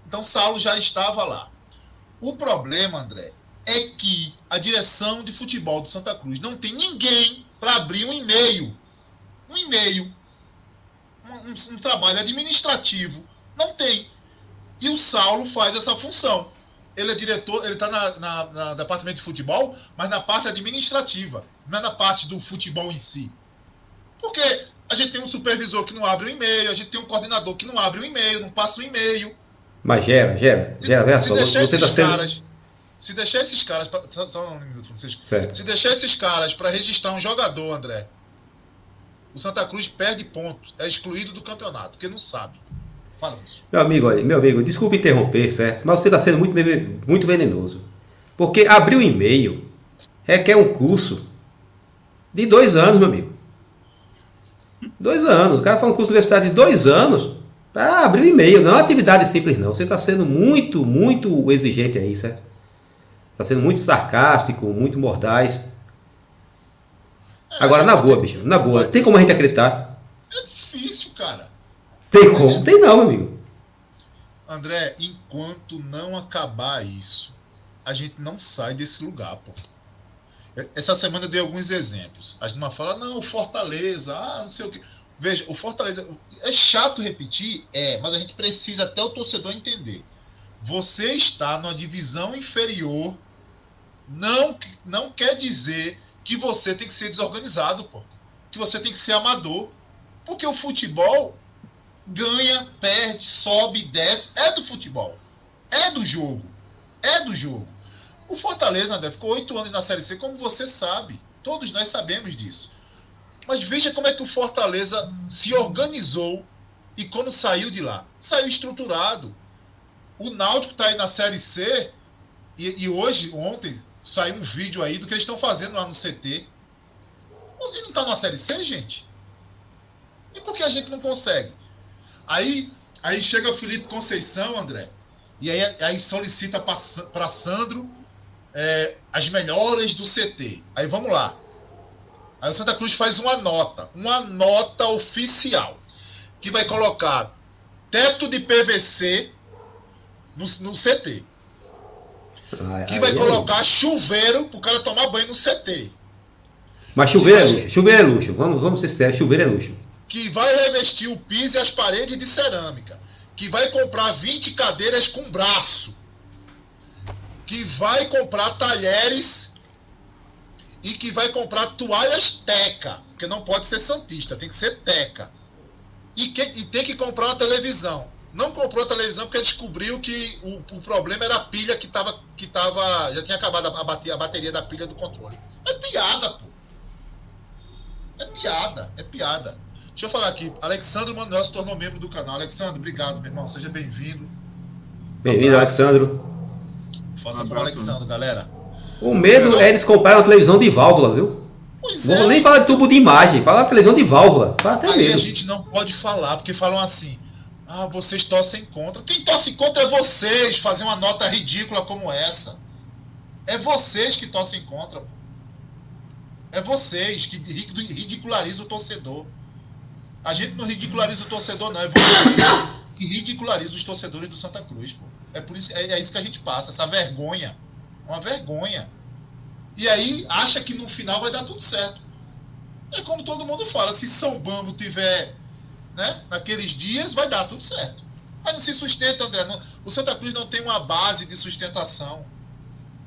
Então Saulo já estava lá. O problema, André, é que a direção de futebol do Santa Cruz não tem ninguém para abrir um e-mail. Um e-mail. Um, um, um, trabalho administrativo. Não tem. E o Saulo faz essa função. Ele é diretor, ele está na, na, na, departamento de futebol, mas na parte administrativa, não é na parte do futebol em si. Porque a gente tem um supervisor que não abre o e-mail, a gente tem um coordenador que não abre o e-mail, não passa o e-mail. Mas gera, gera, gera, gera só. Você está sendo. Caras, se deixar esses caras. Pra, só um minuto, Francisco. Certo. Se deixar esses caras para registrar um jogador, André, o Santa Cruz perde pontos, é excluído do campeonato, porque não sabe. Fala, meu amigo, meu amigo, desculpe interromper, certo? Mas você está sendo muito, muito venenoso. Porque abrir um e-mail requer um curso de dois anos, meu amigo. Dois anos. O cara faz um curso universitário de dois anos para abrir o e-mail. Não é uma atividade simples, não. Você está sendo muito, muito exigente aí, certo? Está sendo muito sarcástico, muito mordaz. É, Agora, na boa, bicho, na boa. Tem como a gente acreditar? É difícil, cara. Tem como? Tem não, meu amigo. André, enquanto não acabar isso, a gente não sai desse lugar, pô. Essa semana eu dei alguns exemplos. A gente fala, não, Fortaleza, ah, não sei o que. Veja, o Fortaleza. É chato repetir? É, mas a gente precisa até o torcedor entender. Você está numa divisão inferior, não, não quer dizer que você tem que ser desorganizado, pô. Que você tem que ser amador. Porque o futebol ganha, perde, sobe, desce. É do futebol. É do jogo. É do jogo. O Fortaleza, André, ficou oito anos na Série C, como você sabe. Todos nós sabemos disso. Mas veja como é que o Fortaleza se organizou e quando saiu de lá. Saiu estruturado. O Náutico está aí na Série C e, e, hoje, ontem, saiu um vídeo aí do que eles estão fazendo lá no CT. Ele não está na Série C, gente? E por que a gente não consegue? Aí, aí chega o Felipe Conceição, André, e aí, aí solicita para Sandro é, as melhores do CT. Aí vamos lá. Aí o Santa Cruz faz uma nota, uma nota oficial, que vai colocar teto de PVC no, no CT. Que vai colocar chuveiro para o cara tomar banho no CT. Mas chuveiro é luxo. Chuveiro é luxo. Vamos, vamos ser sérios, chuveiro é luxo. Que vai revestir o piso e as paredes de cerâmica. Que vai comprar 20 cadeiras com braço. Que vai comprar talheres e que vai comprar toalhas teca. Porque não pode ser santista, tem que ser teca. E, que, e tem que comprar uma televisão. Não comprou a televisão porque descobriu que o, o problema era a pilha que estava. Que tava, já tinha acabado a, a, bateria da pilha do controle. É piada, pô. É piada, é piada. Deixa eu falar aqui. Alexandre Manuel se tornou membro do canal. Alexandre, obrigado, meu irmão. Seja bem-vindo. Bem-vindo, Alexandre. Faça um como Alexandre, galera. O medo é eles comprarem uma televisão de válvula, viu? Pois não é. vou nem falar de tubo de imagem, falar televisão de válvula. Fala até Aí mesmo. a gente não pode falar, porque falam assim. Ah, vocês torcem contra. Quem torce contra é vocês fazer uma nota ridícula como essa. É vocês que torcem contra. É vocês que ridicularizam o torcedor. A gente não ridiculariza o torcedor, não. É vocês que ridicularizam os torcedores do Santa Cruz. Pô. É, por isso, é, é isso que a gente passa, essa vergonha. Uma vergonha. E aí acha que no final vai dar tudo certo. É como todo mundo fala, se São Bambo tiver né, naqueles dias, vai dar tudo certo. Mas não se sustenta, André. Não, o Santa Cruz não tem uma base de sustentação.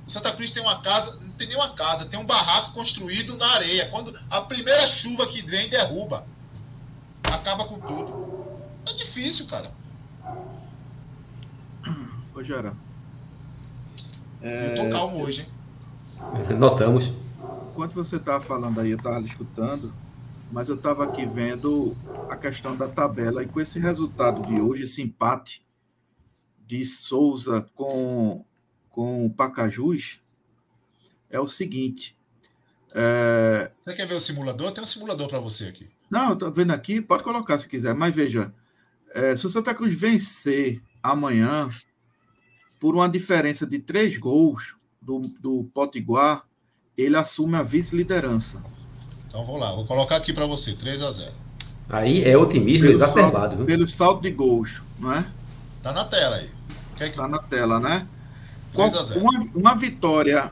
O Santa Cruz tem uma casa, não tem nenhuma casa, tem um barraco construído na areia. Quando a primeira chuva que vem derruba, acaba com tudo. É difícil, cara. Ô, Gera, é... Eu tô calmo hoje, hein? Notamos. Enquanto você estava falando aí, eu estava escutando, mas eu estava aqui vendo a questão da tabela e com esse resultado de hoje, esse empate de Souza com, com o Pacajus, é o seguinte. É... Você quer ver o simulador? Tem um simulador para você aqui. Não, tô vendo aqui, pode colocar se quiser, mas veja, é, se o Santa Cruz vencer amanhã, por uma diferença de três gols do, do Potiguar, ele assume a vice-liderança. Então vou lá, vou colocar aqui para você, 3 a 0 Aí é otimismo pelo exacerbado, salto, viu? Pelo salto de gols, não é? Tá na tela aí. Quer que... Tá na tela, né? Qual, uma, uma vitória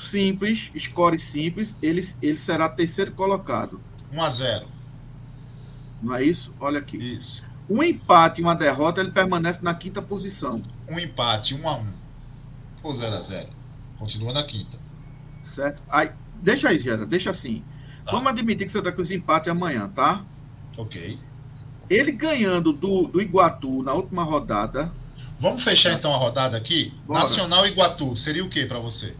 simples, score simples, ele, ele será terceiro colocado. 1 a 0 Não é isso? Olha aqui. Isso. Um empate e uma derrota, ele permanece na quinta posição. Um empate, um a um. Ou 0 a 0 Continua na quinta. Certo? Aí, deixa aí, Gera, deixa assim. Tá. Vamos admitir que você está com esse empate amanhã, tá? Ok. Ele ganhando do, do Iguatu na última rodada. Vamos fechar então a rodada aqui? Bora. Nacional Iguatu, seria o que para você?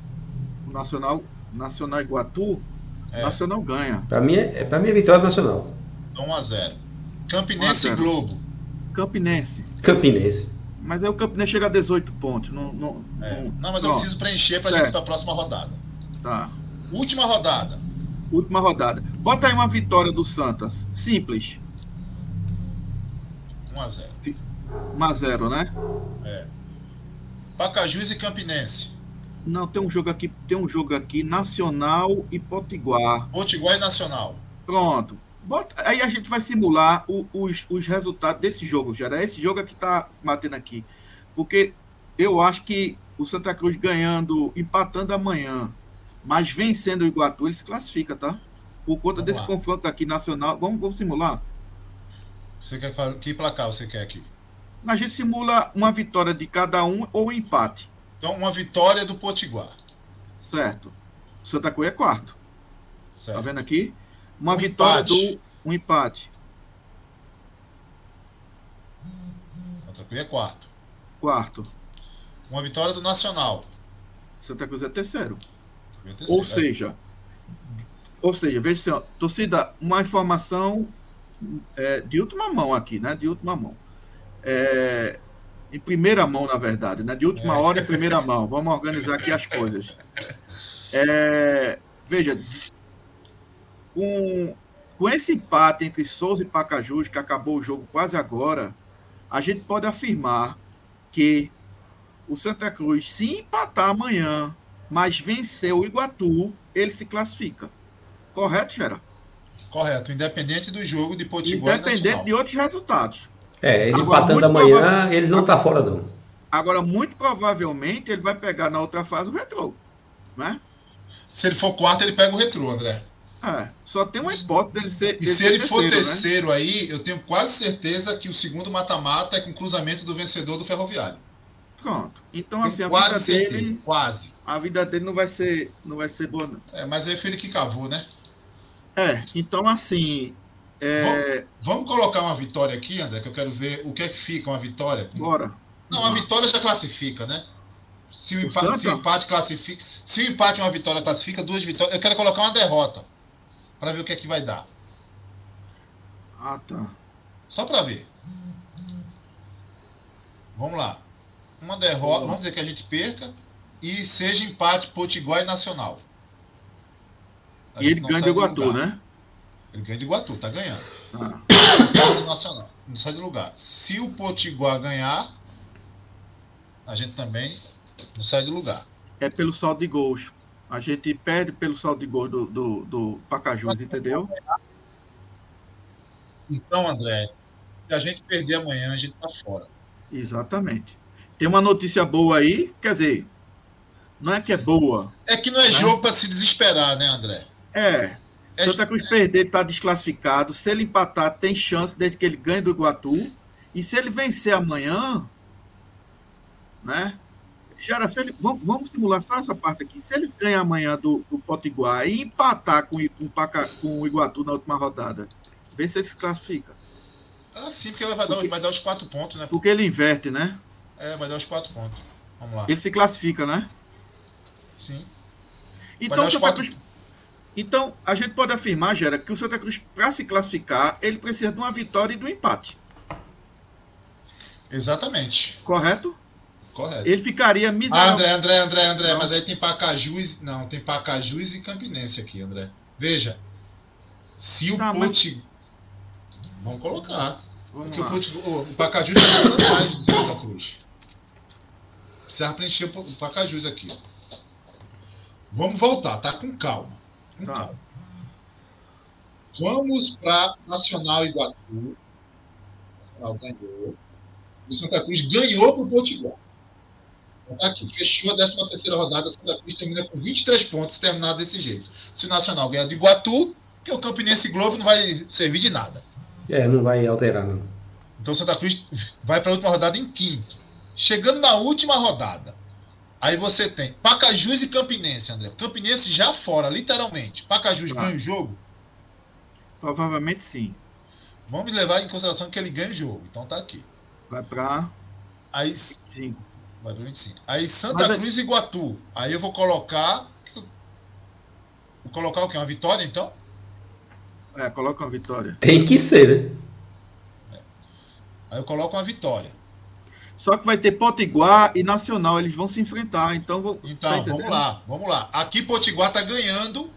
Nacional, Nacional Iguatu, é. Nacional ganha. Para mim, é, pra mim é vitória nacional. 1 então, a 0 Campinense e Globo. Campinense. Campinense. Mas aí o Campinense chega a 18 pontos. Não, não, é. não, não mas eu preciso preencher para a gente ir para a próxima rodada. Tá. Última rodada. Última rodada. Bota aí uma vitória do Santos. Simples. 1 a 0 1 a 0 né? É. Pacajus e Campinense. Não, tem um jogo aqui, tem um jogo aqui, Nacional e Potiguar. Potiguar e Nacional. Pronto. Bota, aí a gente vai simular o, os, os resultados desse jogo, já. Esse jogo é que tá batendo aqui. Porque eu acho que o Santa Cruz ganhando, empatando amanhã, mas vencendo o Iguatu, ele se classifica, tá? Por conta vamos desse lá. confronto aqui nacional. Vamos, vamos simular? Você quer que placar você quer aqui? A gente simula uma vitória de cada um ou um empate. Então, uma vitória do Potiguar. Certo. Santa Cruz é quarto. Certo. Tá vendo aqui? Uma um vitória empate. do. Um empate. Santa Cruz é quarto. Quarto. Uma vitória do Nacional. Santa Cruz é terceiro. Ou é. seja, ou seja, veja assim, ó, torcida, uma informação é, de última mão aqui, né? De última mão. É, em primeira mão, na verdade, né? De última hora em primeira mão. Vamos organizar aqui as coisas. É, veja, com, com esse empate entre Souza e Pacajus, que acabou o jogo quase agora, a gente pode afirmar que o Santa Cruz, se empatar amanhã, mas vencer o Iguatu, ele se classifica. Correto, Gera? Correto, independente do jogo de Potiguar Independente de outros resultados. É, ele Agora, empatando amanhã, ele não está fora, não. Agora, muito provavelmente, ele vai pegar na outra fase o retrô. Né? Se ele for quarto, ele pega o retrô, André. É, só tem uma hipótese dele ser. E se ele terceiro, for terceiro né? aí, eu tenho quase certeza que o segundo mata-mata é com cruzamento do vencedor do ferroviário. Pronto. Então, assim, a vida certeza, dele. Quase. A vida dele não vai ser, não vai ser boa. Não. É, mas aí foi ele que cavou, né? É, então assim. É... Vamos, vamos, colocar uma vitória aqui, André, que eu quero ver o que é que fica uma vitória. Bora. Não, a vitória já classifica, né? Se o, o empate, se o empate classifica. Se o empate uma vitória classifica, duas vitórias. Eu quero colocar uma derrota. Para ver o que é que vai dar. Ah, tá. Só para ver. Vamos lá. Uma derrota, vamos dizer que a gente perca e seja empate Potiguar e Nacional. A e ele ganha de Iguatu, né? Ele ganha de Iguatu, tá ganhando. Ah. Não Nacional, não sai de lugar. Se o Potiguar ganhar, a gente também não sai de lugar. É pelo saldo de gols. A gente perde pelo saldo de gols do, do, do Pacajus, entendeu? Então, André, se a gente perder amanhã, a gente tá fora. Exatamente. Tem uma notícia boa aí, quer dizer, não é que é boa. É que não é né? jogo para se desesperar, né, André? É. é Santa Cruz é... perder, está desclassificado. Se ele empatar, tem chance desde que ele ganhe do Iguatu. E se ele vencer amanhã, né? Gera, se ele, vamos, vamos, simular só essa parte aqui. Se ele ganhar amanhã do, do Potiguar e empatar com, com, com o Iguatu na última rodada, vê se ele se classifica. Ah, sim, porque vai dar, porque, vai dar os quatro pontos, né? Porque ele inverte, né? É, vai dar os quatro pontos. Vamos lá. Ele se classifica, né? Sim. Então, Santa quatro... Cruz, então, a gente pode afirmar, Gera, que o Santa Cruz, para se classificar, ele precisa de uma vitória e de um empate. Exatamente. Correto? Correto. Ele ficaria miserável. Ah, André, André, André, André, não. mas aí tem Pacajus. Não, tem Pacajus e Campinense aqui, André. Veja. Se o Ponte. Mas... Vamos colocar. Vamos Porque lá. o, Ponte, o, Pacajus está mais do Santa Cruz. Precisa preencher o Pacajus aqui, ó. Vamos voltar, tá? Com calma. Com tá. calma. Vamos para Nacional Iguatu. Nacional ganhou. O Santa Cruz ganhou para o Potiguar. Então, tá aqui, fechou a 13 terceira rodada, Santa Cruz termina com 23 pontos, terminado desse jeito. Se o Nacional ganhar do Iguatu, que o Campinense Globo não vai servir de nada. É, não vai alterar, não. Então o Santa Cruz vai para a última rodada em quinto. Chegando na última rodada, aí você tem Pacajus e Campinense, André. Campinense já fora, literalmente. Pacajus claro. ganha o jogo? Provavelmente sim. Vamos levar em consideração que ele ganha o jogo. Então tá aqui. Vai para. Aí. 25. Vai para 25. Aí Santa Mas Cruz e Iguatu. Aí eu vou colocar. Vou colocar o quê? Uma vitória então? É, coloca uma vitória. Tem que ser, né? É. Aí eu coloco uma vitória. Só que vai ter Potiguar e Nacional, eles vão se enfrentar. Então, vou, então tá vamos lá, vamos lá. Aqui Potiguar está ganhando.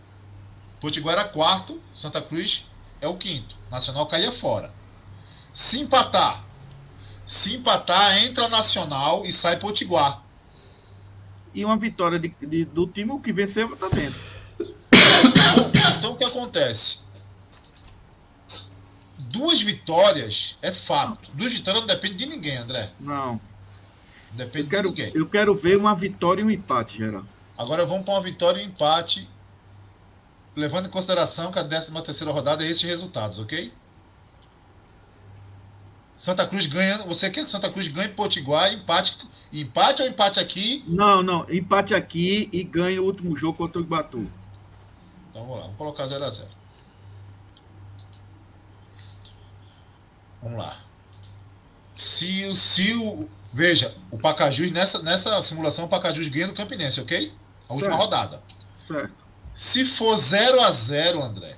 Potiguar era quarto, Santa Cruz é o quinto. Nacional caía fora. Se empatar, se empatar, entra Nacional e sai Potiguar. E uma vitória de, de, do time que venceu está dentro. Então o que acontece? Duas vitórias é fato. Duas vitórias não depende de ninguém, André. Não. Depende eu quero, de ninguém. Eu quero ver uma vitória e um empate, geral. Agora vamos para uma vitória e um empate, levando em consideração que a 13 terceira rodada é esses resultados, ok? Santa Cruz ganha. Você quer que Santa Cruz ganhe Potiguar, empate, empate ou empate aqui? Não, não. Empate aqui e ganhe o último jogo contra o Ibatu. Então vamos lá, vamos colocar 0x0. Vamos lá. Se, se o. Veja, o Pacajus, nessa, nessa simulação, o Pacajus ganha do Campinense, ok? A certo. última rodada. Certo. Se for 0 a 0 André.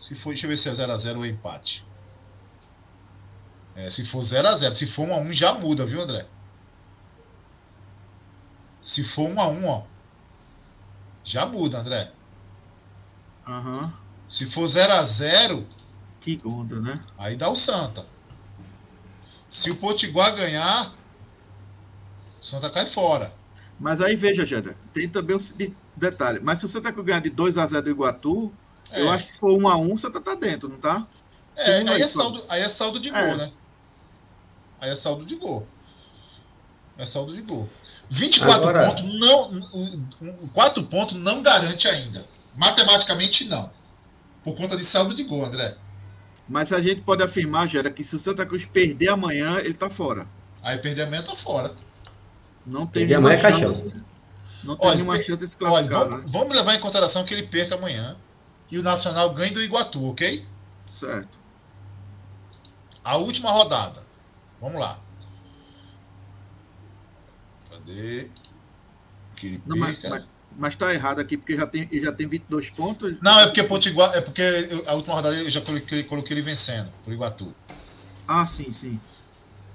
Se for, deixa eu ver se é 0 a 0 ou empate. É, se for 0 a 0 Se for 1 a 1 já muda, viu, André? Se for 1 a 1 ó. Já muda, André. Aham. Uhum. Se for 0 a 0 Que onda, né? aí dá o Santa. Se o Potiguar ganhar, o Santa cai fora. Mas aí veja, Jada, tem também seguinte detalhe. Mas se o Santa ganhar de 2 a 0 do Iguatu, É. eu acho que se for 1 a 1 o Santa tá dentro, não tá? É, Segundo aí é aí, saldo, aí é saldo de gol, É. né? Aí é saldo de gol. É saldo de gol. 24 Agora- pontos não. um- um- 4 pontos não garante ainda. Matematicamente não. Por conta de saldo de gol, André. Mas a gente pode afirmar, Gera, que se o Santa Cruz perder amanhã, ele tá fora. Aí perder amanhã tá fora. Não tem Perder nenhuma amanhã é caixão. chance. Não tem Olha, nenhuma tem- chance de se Olha, classificar, vamos, né? vamos levar em consideração que ele perca amanhã e o Nacional ganhe do Iguatu, ok? Certo. A última rodada. Vamos lá. Cadê? Que ele Não, mas, perca. mas, mas tá errado aqui, porque já tem, ele já tem 22 pontos. Não, é porque Potiguar, é porque eu- a última rodada eu já coloquei, coloquei ele vencendo por Iguatu. Ah, sim, sim.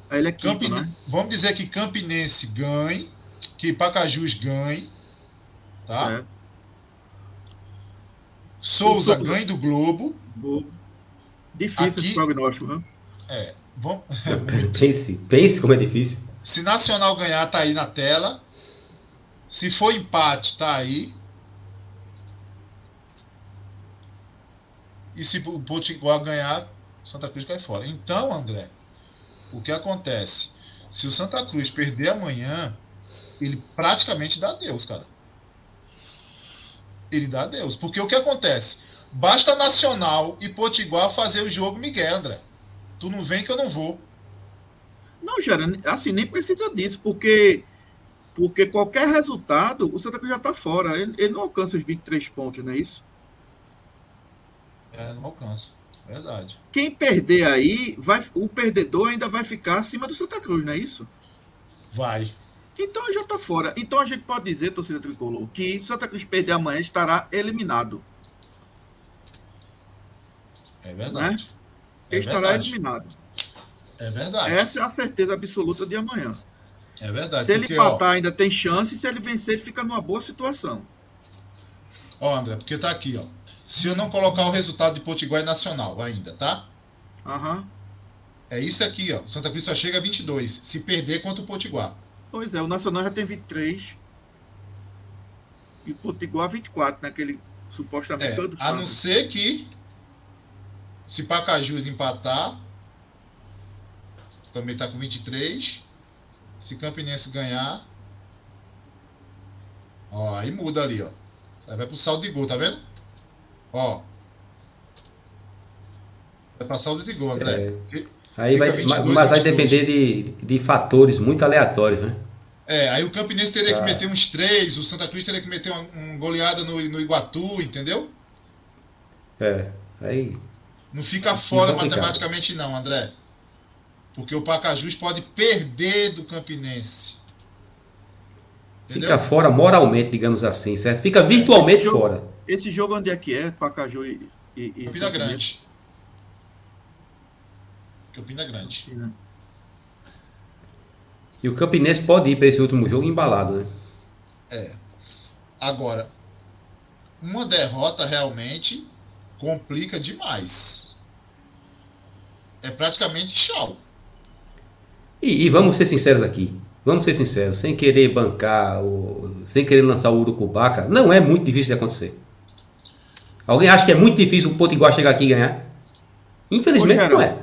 Aí ele é quinto, Campine- né? Vamos dizer que Campinense ganhe, que Pacajus ganhe, tá? Certo. Souza Souza. ganhe do Globo. Boa. Difícil Aqui- esse prognóstico, né? É, vamos, Pense, pense como é difícil. se Nacional ganhar, tá aí na tela. Se for empate, tá aí. E se o Potiguar ganhar, Santa Cruz cai fora. Então, André, o que acontece? Se o Santa Cruz perder amanhã, ele praticamente dá adeus, cara. Ele dá adeus. Porque o que acontece? Basta Nacional e Potiguar fazer o jogo Miguel, André. Tu não vem que eu não vou. Não, Gera, assim, nem precisa disso, porque porque qualquer resultado, o Santa Cruz já tá fora. Ele, ele não alcança os 23 pontos, não é isso? É, não alcança. Verdade. Quem perder aí, vai, o perdedor ainda vai ficar acima do Santa Cruz, não é isso? Vai. Então já tá fora. Então a gente pode dizer, torcida tricolor, que Santa Cruz perder amanhã estará eliminado. É verdade. É estará verdade. eliminado. É verdade. Essa é a certeza absoluta de amanhã. É verdade. Se ele porque, ó, empatar, ainda tem chance. Se ele vencer, ele fica numa boa situação. ó, André, porque tá aqui, ó. Se eu não colocar o resultado de Potiguar e Nacional ainda, tá? Aham. É isso aqui, ó. Santa Cruz só chega a 22. Se perder contra o Potiguar. Pois é, o Nacional já tem 23. E o Potiguar 24, naquele supostamente É, todo a não ser que se Pacajus empatar, também tá com 23. Se Campinense ganhar, ó, aí muda ali, ó. Aí vai pro saldo de gol, tá vendo? Ó. Vai pra saldo de gol, André. É. Aí vai, 22, mas mas vai 22. depender de, de fatores muito aleatórios, né? É, aí o Campinense teria Tá. que meter uns três, o Santa Cruz teria que meter uma, uma goleada no, no Iguatu, entendeu? É. Aí. Não fica fora matematicamente não, André. Porque o Pacajus pode perder do Campinense. Entendeu? Fica fora moralmente, digamos assim, certo? Fica virtualmente Jogo- fora. Esse jogo onde é que é? Pacaju e. e, e Campina Grande. Campina Grande. Né? E o Campinense pode ir para esse último jogo embalado, né? É. Agora, uma derrota realmente complica demais. É praticamente tchau. E, e vamos ser sinceros aqui. Vamos ser sinceros, sem querer bancar, o, sem querer lançar o Urucubaca, não é muito difícil de acontecer. Alguém acha que é muito difícil o Potiguar chegar aqui e ganhar? Infelizmente Ô, não é.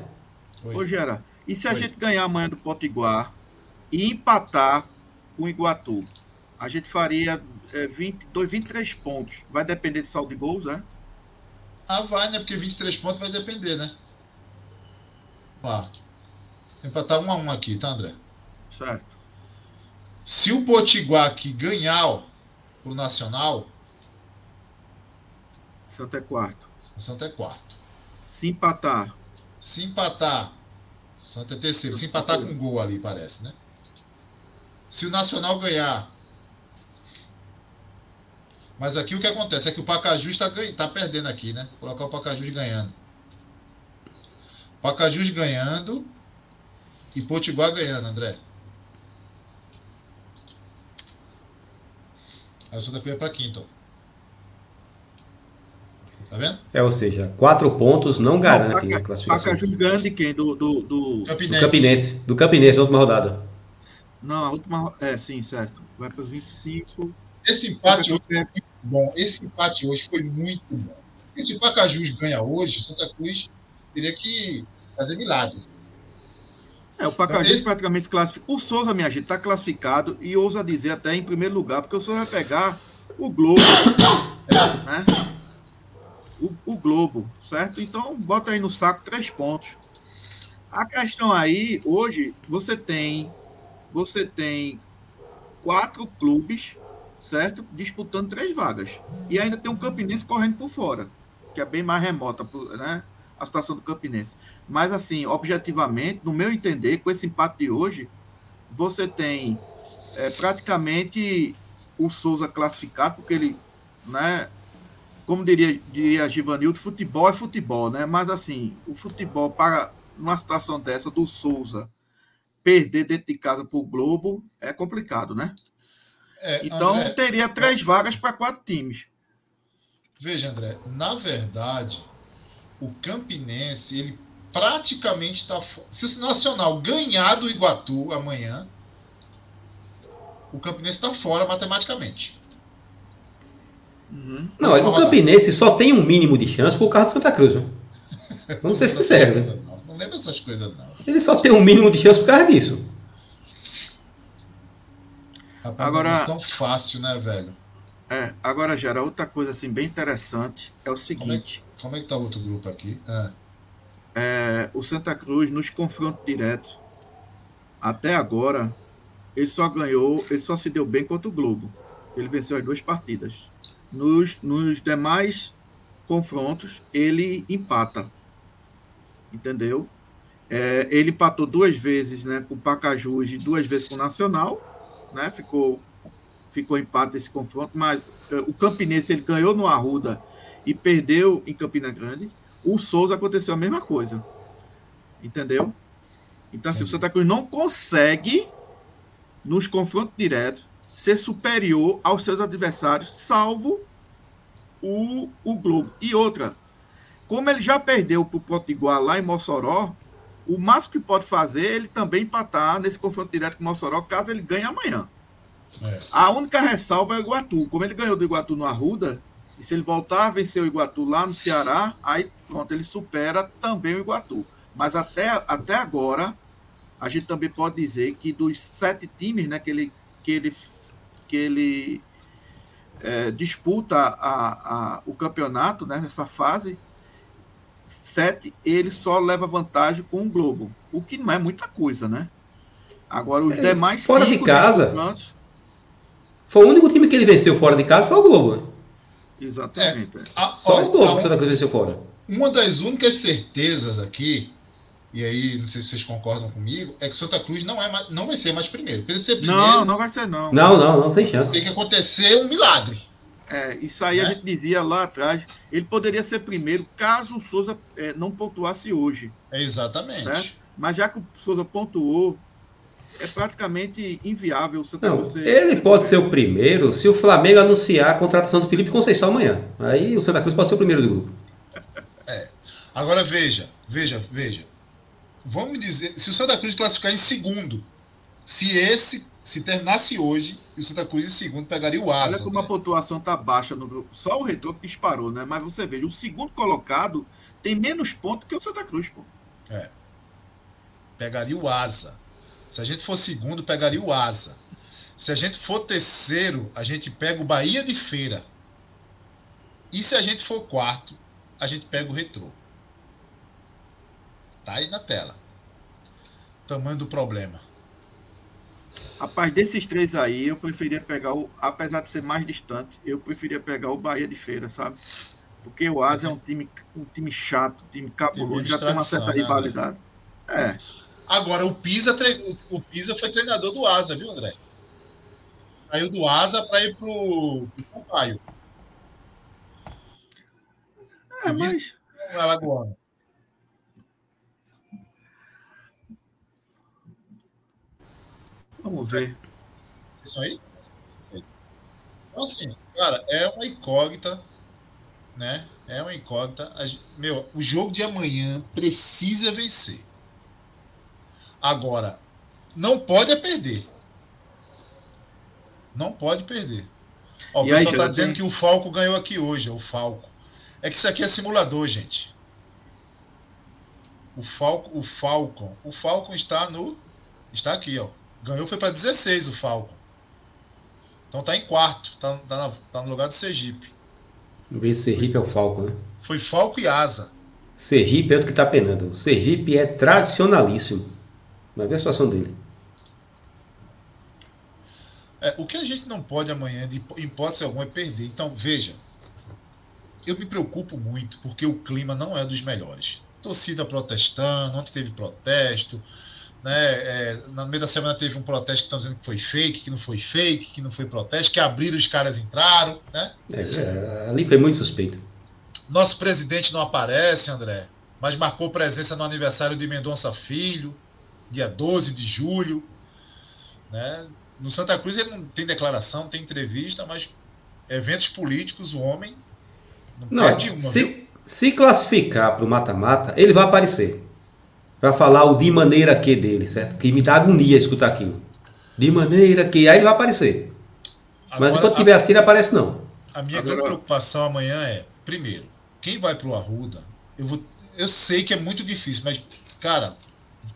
Ô, Gera, e se a Oi. gente ganhar amanhã do Potiguar e empatar com o Iguatu? A gente faria é, 22, 23 pontos. Vai depender de saldo de gols, né? Ah, vai, né? Porque 23 pontos vai depender, né? Lá. Empatar 1 a 1 aqui, tá, André? Certo. Se o Potiguar aqui ganhar pro Nacional, Santa é quarto. Santa é quarto. Se empatar, Se empatar, Santa é terceiro. Se empatar com gol ali, parece, né? Se o Nacional ganhar. Mas aqui o que acontece é que o Pacajus está tá perdendo aqui, né? Vou colocar o Pacajus ganhando. Pacajus ganhando e Potiguar ganhando, André. Aí o Santa Cruz é para quinto. Tá vendo? É, ou seja, quatro pontos não garante Paca- a classificação. Pacaju ganha de quem? Do, do, do- Do Campinense. Campinense. Do Campinense, na última rodada. Não, a última. É, sim, certo. Vai para os 25. Esse empate hoje foi muito bom. Esse empate hoje foi muito bom. Porque se o Pacajus ganha hoje, o Santa Cruz teria que fazer milagre. É, o Pacaju Esse- praticamente se classifica. O Souza, minha gente, está classificado e ousa dizer até em primeiro lugar, porque o Souza vai pegar o Globo. né? O, o Globo, certo? Então, bota aí no saco três pontos. A questão aí, hoje, você tem. Você tem quatro clubes, certo? Disputando três vagas. E ainda tem um Campinense correndo por fora, que é bem mais remota, né? A situação do Campinense. Mas, assim, objetivamente, no meu entender, com esse empate de hoje, você tem é, praticamente o Souza classificado, porque ele, né? Como diria, diria Givanildo, futebol é futebol, né? Mas, assim, o futebol, para numa situação dessa do Souza perder dentro de casa para o Globo, é complicado, né? É, Então, André, teria três vagas para quatro times. Veja, André, na verdade, o Campinense, ele praticamente está. Se o Nacional ganhar do Iguatu amanhã, o Campinense está fora matematicamente. Uhum. Não, olha, o Campinense só tem um mínimo de chance por causa de Santa Cruz. Né? Vamos ser sinceros. Né? Não, não lembra essas coisas, não. Ele só tem um mínimo de chance por causa disso. Rapaz, Agora- não é tão fácil, né, velho? É, agora, Gera, outra coisa assim bem interessante é o seguinte. Como é que tá o outro grupo aqui? Ah, É, o Santa Cruz, nos confrontos diretos, até agora, ele só ganhou, ele só se deu bem contra o Globo. Ele venceu as duas partidas. Nos, nos demais confrontos, ele empata. Entendeu? É, ele empatou duas vezes né, com o Pacajus e duas vezes com o Nacional. Né, ficou, ficou empate esse confronto, mas é, o Campinense ele ganhou no Arruda e perdeu em Campina Grande. O Souza aconteceu a mesma coisa. Entendeu? Então, assim, o Santa Cruz não consegue, nos confrontos diretos, ser superior aos seus adversários, salvo o, o Globo. E outra, como ele já perdeu para o Potiguar lá em Mossoró, o máximo que pode fazer é ele também empatar nesse confronto direto com o Mossoró, caso ele ganhe amanhã. é. A única ressalva é o Iguatu. Como ele ganhou do Iguatu no Arruda, e se ele voltar a vencer o Iguatu lá no Ceará, aí pronto, ele supera também o Iguatu. Mas até, até agora, a gente também pode dizer que dos sete times né, que ele, que ele, que ele é, disputa a, a, o campeonato né, nessa fase, sete, ele só leva vantagem com o Globo. O que não é muita coisa, né? Agora, os É, demais fora de casa. Foi o único time que ele venceu fora de casa, foi o Globo. Exatamente. é. A- Só o Globo a- que o Santa Cruz venceu fora. Uma das únicas certezas aqui, e aí não sei se vocês concordam comigo, é que Santa Cruz não, é mais- não vai ser mais primeiro. Para ele ser primeiro, Não, não vai ser não. Não, não, não, sem chance. tem que acontecer um milagre. É, isso aí a Né? gente dizia lá atrás. Ele poderia ser primeiro caso o Souza é, não pontuasse hoje. É exatamente. Certo? Mas já que o Souza pontuou, é praticamente inviável o Santa Não, Cruz ser- ele pode ser o primeiro se o Flamengo anunciar a contratação do Felipe Conceição amanhã. Aí o Santa Cruz pode ser o primeiro do grupo. Agora veja, veja, veja. Vamos dizer, se o Santa Cruz classificar em segundo, se esse, se terminasse hoje, e o Santa Cruz em segundo pegaria o Asa. Olha como a né? pontuação pontuação tá baixa no grupo. Só o Retro que disparou, né? Mas você veja, o segundo colocado tem menos pontos que o Santa Cruz, pô. Pegaria o Asa. Se a gente for segundo, pegaria o Asa. Se a gente for terceiro, a gente pega o Bahia de Feira. E se a gente for quarto, a gente pega o Retrô. Tá aí na tela. Tamanho do problema. Rapaz, desses três aí, eu preferia pegar o. Apesar de ser mais distante, eu preferia pegar o Bahia de Feira, sabe? Porque o Asa é um time, um time chato, um time cabuloso, já tem uma certa né, rivalidade. É. Agora, o Pisa, o Pisa foi treinador do Asa, viu, André? Saiu do Asa para ir pro, pro Sampaio, É, mas. no Alagoano. Vamos ver. Isso aí? Então, assim, cara, é uma incógnita né? É uma incógnita. Meu, o jogo de amanhã precisa vencer. Agora, não pode é perder. Não pode perder. Ó, o e pessoal está dizendo tem... que o Falco ganhou aqui hoje, é o Falco. É que isso aqui é simulador, gente. O Falco, o Falcon, o Falcon está no está aqui, ó. Ganhou foi para 16 o Falcon. Então tá em quarto, tá, tá, tá no lugar do Sergipe. Ver se Sergipe é o Falcon, né? Foi Falco e Asa. Sergipe é outro que tá penando. O Sergipe é tradicionalíssimo. Vai ver a situação dele. É, o que a gente não pode amanhã, de hipótese alguma, é perder. Então, veja, eu me preocupo muito porque o clima não é dos melhores. Torcida protestando, ontem teve protesto, né? É, no meio da semana teve um protesto que estão dizendo que foi fake, que não foi fake, que não foi protesto, que abriram os caras entraram, né? É, é, ali foi muito suspeito. Nosso presidente não aparece, André, mas marcou presença no aniversário de Mendonça Filho, dia 12 de julho, né? No Santa Cruz ele não tem declaração, tem entrevista, mas eventos políticos, o homem não, não uma, se, se classificar para o mata-mata, ele vai aparecer. Para falar o de maneira que dele, certo? Que me dá agonia escutar aquilo. De maneira que. Aí ele vai aparecer. Agora, Mas enquanto tiver assim, ele aparece não. A minha Agora... grande preocupação amanhã é, primeiro, quem vai para o Arruda, eu, vou, eu sei que é muito difícil, mas, cara,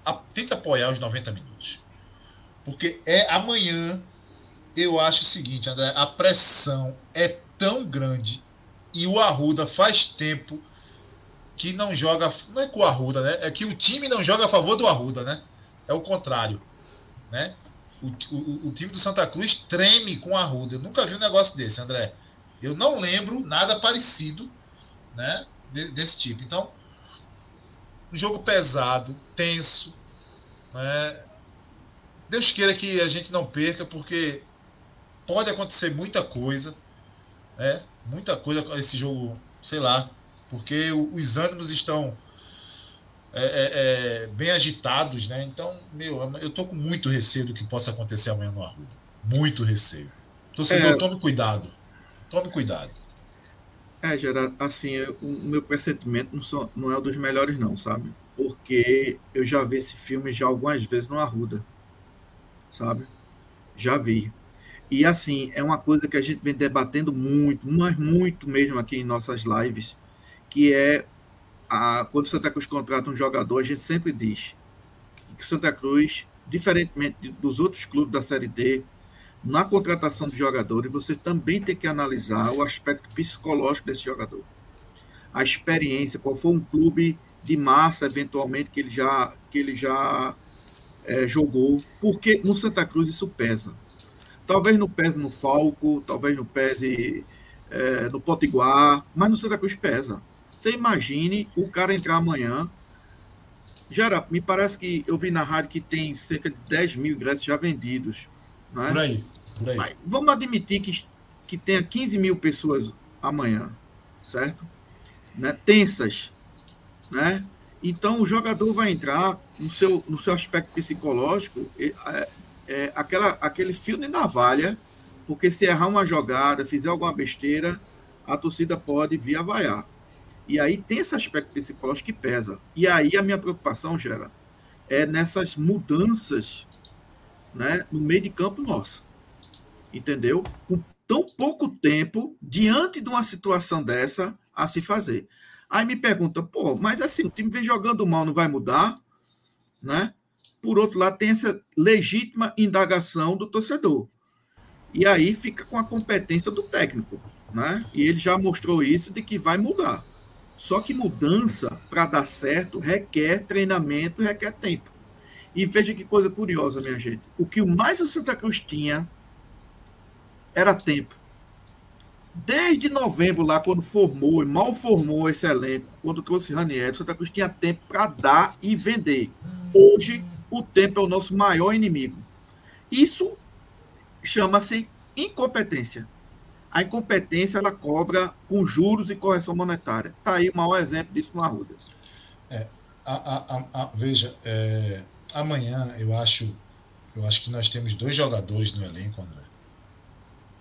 a, tenta apoiar os 90 minutos. Porque é amanhã, eu acho o seguinte, André, a pressão é tão grande e o Arruda faz tempo que não joga. Não é com o Arruda, né? É que o time não joga a favor do Arruda, né? É o contrário. Né? O, o, o time do Santa Cruz treme com o Arruda. Eu nunca vi um negócio desse, André. Eu não lembro nada parecido né, desse tipo. Então, um jogo pesado, tenso. Né? Deus queira que a gente não perca, porque pode acontecer muita coisa. Né? Muita coisa esse jogo, sei lá, porque os ânimos estão é, é, é, bem agitados, né? Então, meu, eu tô com muito receio do que possa acontecer amanhã no Arruda. Muito receio. Torcedor, é, tome cuidado. Tome cuidado. É, Gerard, assim, o meu pressentimento não, são, não é um dos melhores, não, sabe? Porque eu já vi esse filme já algumas vezes no Arruda, sabe? Já vi. E assim, é uma coisa que a gente vem debatendo muito, mas muito mesmo aqui em nossas lives, que é a, quando o Santa Cruz contrata um jogador, a gente sempre diz que o Santa Cruz, diferentemente dos outros clubes da Série D, na contratação de jogadores, você também tem que analisar o aspecto psicológico desse jogador. A experiência, qual foi um clube de massa, eventualmente, que ele já, que ele já é, jogou, porque no Santa Cruz isso pesa. Talvez não pese no Falco, talvez não pese é, no Potiguar, mas no Santa Cruz pesa. Você imagine o cara entrar amanhã. Já me parece que eu vi na rádio que tem cerca de 10 mil ingressos já vendidos. É? Aí, por aí. Mas vamos admitir que, que tenha 15 mil pessoas amanhã, certo? Né? Tensas, né? Então o jogador vai entrar no seu, no seu aspecto psicológico, é, é, aquela, aquele fio de navalha, porque se errar uma jogada, fizer alguma besteira, a torcida pode vir a vaiar. E aí tem esse aspecto psicológico que pesa. E aí a minha preocupação, Gera, é nessas mudanças né, no meio de campo nosso. Entendeu? Com tão pouco tempo, diante de uma situação dessa, a se fazer. Aí me pergunta, pô, mas assim, o time vem jogando mal, não vai mudar? Né? Por outro lado, tem essa legítima indagação do torcedor. E aí fica com a competência do técnico. Né? E ele já mostrou isso de que vai mudar. Só que mudança, para dar certo, requer treinamento, requer tempo. E veja que coisa curiosa, minha gente. O que mais o Santa Cruz tinha era tempo. Desde novembro, lá, quando formou, e mal formou esse elenco, quando trouxe Raniel, o Santa Cruz tinha tempo para dar e vender. Hoje, o tempo é o nosso maior inimigo. Isso chama-se incompetência. A incompetência ela cobra com juros e correção monetária. Está aí o maior exemplo disso no Arruda. É, a, a, a, veja, é, amanhã eu acho, eu acho que nós temos dois jogadores no elenco, André.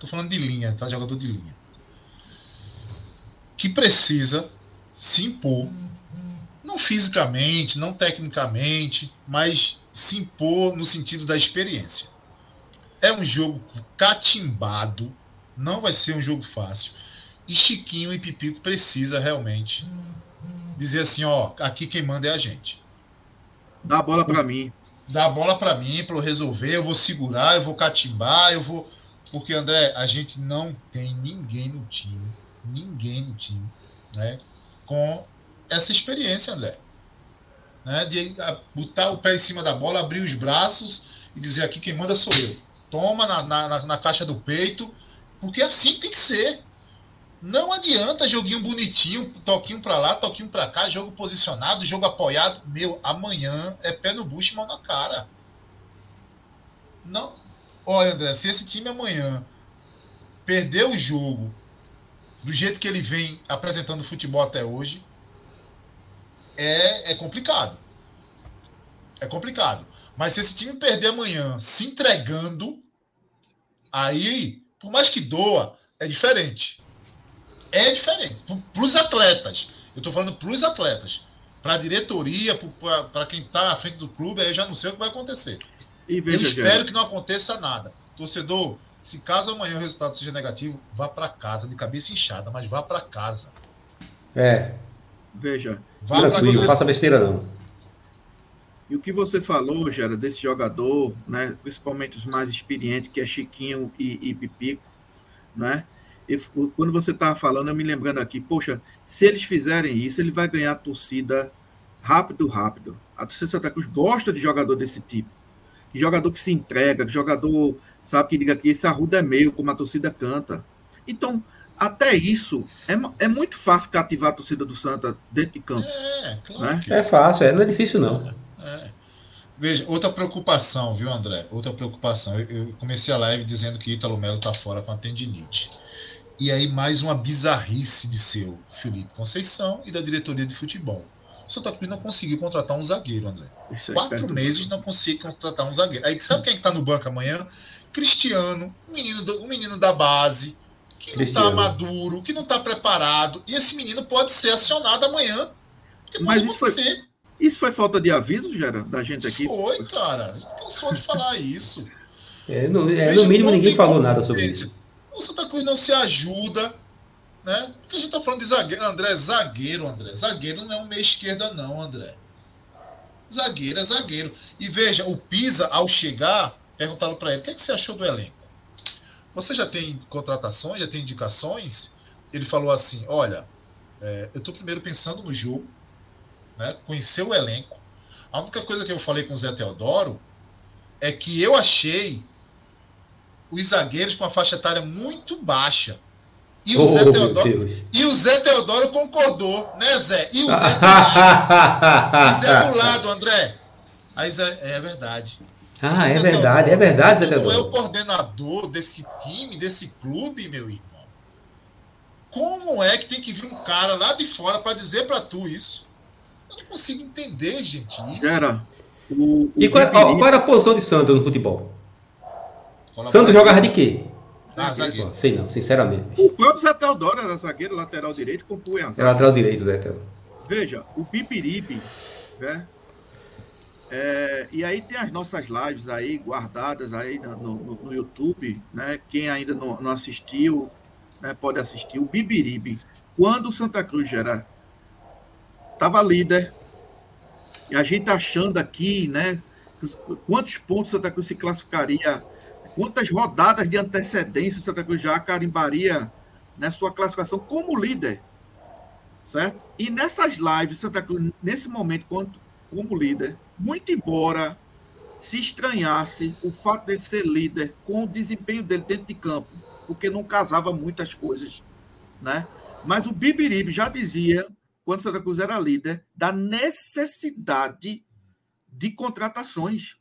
Estou falando de linha, tá? Jogador de linha. que precisa se impor, não fisicamente, não tecnicamente, mas se impor no sentido da experiência. É um jogo catimbado, não vai ser um jogo fácil. E Chiquinho e Pipico precisa realmente dizer assim, ó, aqui quem manda é a gente. Dá a bola para mim. Dá a bola para mim para eu resolver, eu vou segurar, eu vou catimbar, eu vou porque André, a gente não tem ninguém no time, ninguém no time, né, com essa experiência, André. Né, de botar o pé em cima da bola, abrir os braços e dizer aqui quem manda sou eu. Toma na, na, na caixa do peito, porque é assim tem que ser. Não adianta joguinho bonitinho, toquinho para lá, toquinho para cá, jogo posicionado, jogo apoiado. Meu, amanhã é pé no bucho e mão na cara. Não. Olha, André, se esse time amanhã perder o jogo do jeito que ele vem apresentando futebol até hoje, é, é complicado. É complicado. Mas se esse time perder amanhã se entregando, aí, por mais que doa, é diferente é diferente. Para os atletas, eu estou falando para os atletas, para a diretoria, para quem está à frente do clube, aí eu já não sei o que vai acontecer. Eu espero que não aconteça nada. Torcedor, se caso amanhã o resultado seja negativo, vá para casa, de cabeça inchada, mas vá para casa. É. Veja. Vá Tranquilo, não faça besteira não. E o que você falou, Gera, desse jogador, né, principalmente os mais experientes, que é Chiquinho e, e Pipico, né? quando você estava falando, eu me lembrando aqui, poxa, se eles fizerem isso, ele vai ganhar a torcida rápido, rápido. A torcida Santa Cruz gosta de jogador desse tipo. De jogador que se entrega, de jogador, sabe, que diga que esse arruda é meio, como a torcida canta. Então, até isso, é, é muito fácil cativar a torcida do Santa dentro de campo. É, claro. Né? É fácil, é, não é difícil não. É. Veja, outra preocupação, viu, André? Outra preocupação. Eu, eu comecei a live dizendo que Ítalo Melo está fora com a tendinite. E aí, mais uma bizarrice de seu Felipe Conceição e da diretoria de futebol. O Santa Cruz não conseguiu contratar um zagueiro, André. É Quatro meses não conseguiu contratar um zagueiro. Aí sabe quem é está no banco amanhã? Cristiano, um menino, do, um menino da base, que não está maduro, que não está preparado. E esse menino pode ser acionado amanhã. Mas isso foi, isso foi falta de aviso, Gera, da gente aqui? Foi, cara. Cansou de falar isso. É, no, é, no mínimo, ninguém falou nada sobre isso o Santa Cruz não se ajuda, né? Porque a gente tá falando de zagueiro, André, zagueiro, André. Zagueiro não é um meia esquerda, não, André. Zagueiro é zagueiro. E veja, o Pisa, ao chegar, perguntaram para ele: o que, é que você achou do elenco? Você já tem contratações, já tem indicações? Ele falou assim: olha, é, eu estou primeiro pensando no jogo, né? Conhecer o elenco. A única coisa que eu falei com o Zé Teodoro é que eu achei os zagueiros com a faixa etária muito baixa. E o, oh, Zé, Teodoro, e o Zé Teodoro concordou, né, Zé? E o Zé, e Zé do lado, André. Aí Zé, é verdade. Ah, é verdade, Teodoro, é verdade, Zé Teodoro. é o coordenador desse time, desse clube, meu irmão. Como é que tem que vir um cara lá de fora para dizer para tu isso? Eu não consigo entender, gente. Isso. Era. O, o e qual, ó, qual era a posição de Santos no futebol? Santos jogava de quê? Ah, zagueiro. Pô, sei não, sinceramente. O próprio Zé Teodoro era zagueiro, lateral direito, compunha a É lateral direito, Zé Teodoro. Veja, o Pipiripe, né? É, e aí tem as nossas lives aí guardadas aí no, no, no YouTube, né? Quem ainda não, não assistiu, né, pode assistir. O Bibiribe, quando o Santa Cruz era estava líder, e a gente achando aqui, né? Quantos pontos Santa Cruz se classificaria quantas rodadas de antecedência o Santa Cruz já carimbaria na sua classificação como líder, certo? E nessas lives, Santa Cruz, nesse momento, como líder, muito embora se estranhasse o fato de ser líder com o desempenho dele dentro de campo, porque não casava muitas coisas, né? Mas o Bibiribe já dizia, quando Santa Cruz era líder, da necessidade de contratações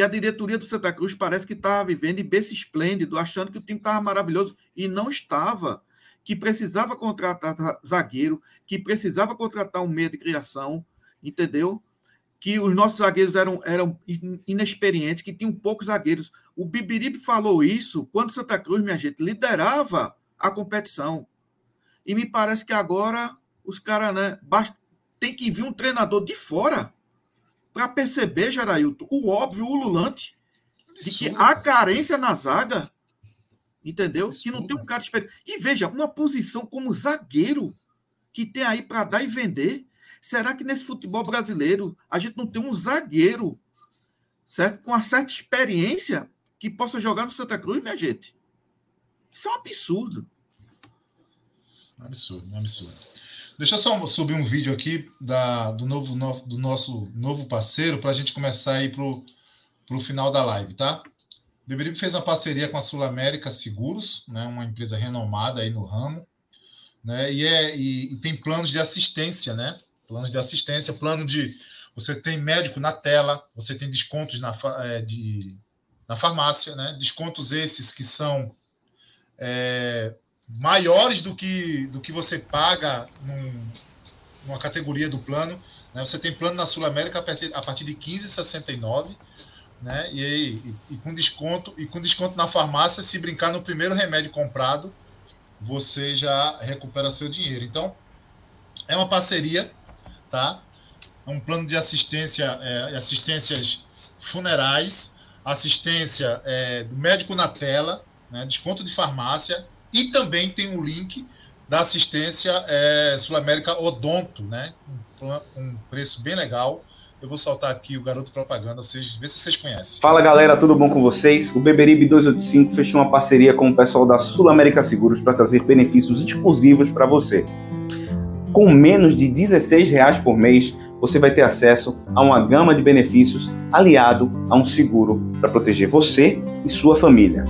que a diretoria do Santa Cruz parece que estava vivendo em berço esplêndido, achando que o time estava maravilhoso, e não estava. Que precisava contratar zagueiro, que precisava contratar um meio de criação, entendeu? Que os nossos zagueiros eram, eram inexperientes, que tinham poucos zagueiros. O Bibiribe falou isso quando Santa Cruz, minha gente, liderava a competição. E me parece que agora os caras, né, tem que vir um treinador de fora para perceber, Gerailton, o óbvio, o ululante, de que há carência na zaga. Entendeu? Que não tem um cara experiente. E veja, uma posição como zagueiro que tem aí para dar e vender. Será que nesse futebol brasileiro a gente não tem um zagueiro, certo? Com uma certa experiência que possa jogar no Santa Cruz, minha gente? Isso é um absurdo. Absurdo, absurdo. Deixa eu só subir um vídeo aqui da, do, novo, no, do nosso novo parceiro para a gente começar a ir para o final da live, tá? Beberibe fez uma parceria com a Sul América Seguros, né, uma empresa renomada aí no ramo, né, e, é, e, e tem planos de assistência, né? Planos de assistência, plano de. Você tem médico na tela, você tem descontos na, é, de, na farmácia, né? Descontos esses que são é, maiores do que, do que você paga num, numa categoria do plano. Né? Você tem plano na Sul América a partir, a partir de 15,69 né? E, e, e, com desconto e com desconto na farmácia, se brincar no primeiro remédio comprado, você já recupera seu dinheiro. Então, é uma parceria, tá? É um plano de assistência, é, assistências funerais, assistência é, do médico na tela, né? desconto de farmácia e também tem um link da assistência é, Sul-América Odonto, né? Um, um preço bem legal. Eu vou soltar aqui o garoto propaganda, vocês, vê se vocês conhecem. Fala galera, tudo bom com vocês? O Beberibe 285 fechou uma parceria com o pessoal da Sul América Seguros para trazer benefícios exclusivos para você. Com menos de 16 reais por mês, você vai ter acesso a uma gama de benefícios aliado a um seguro para proteger você e sua família.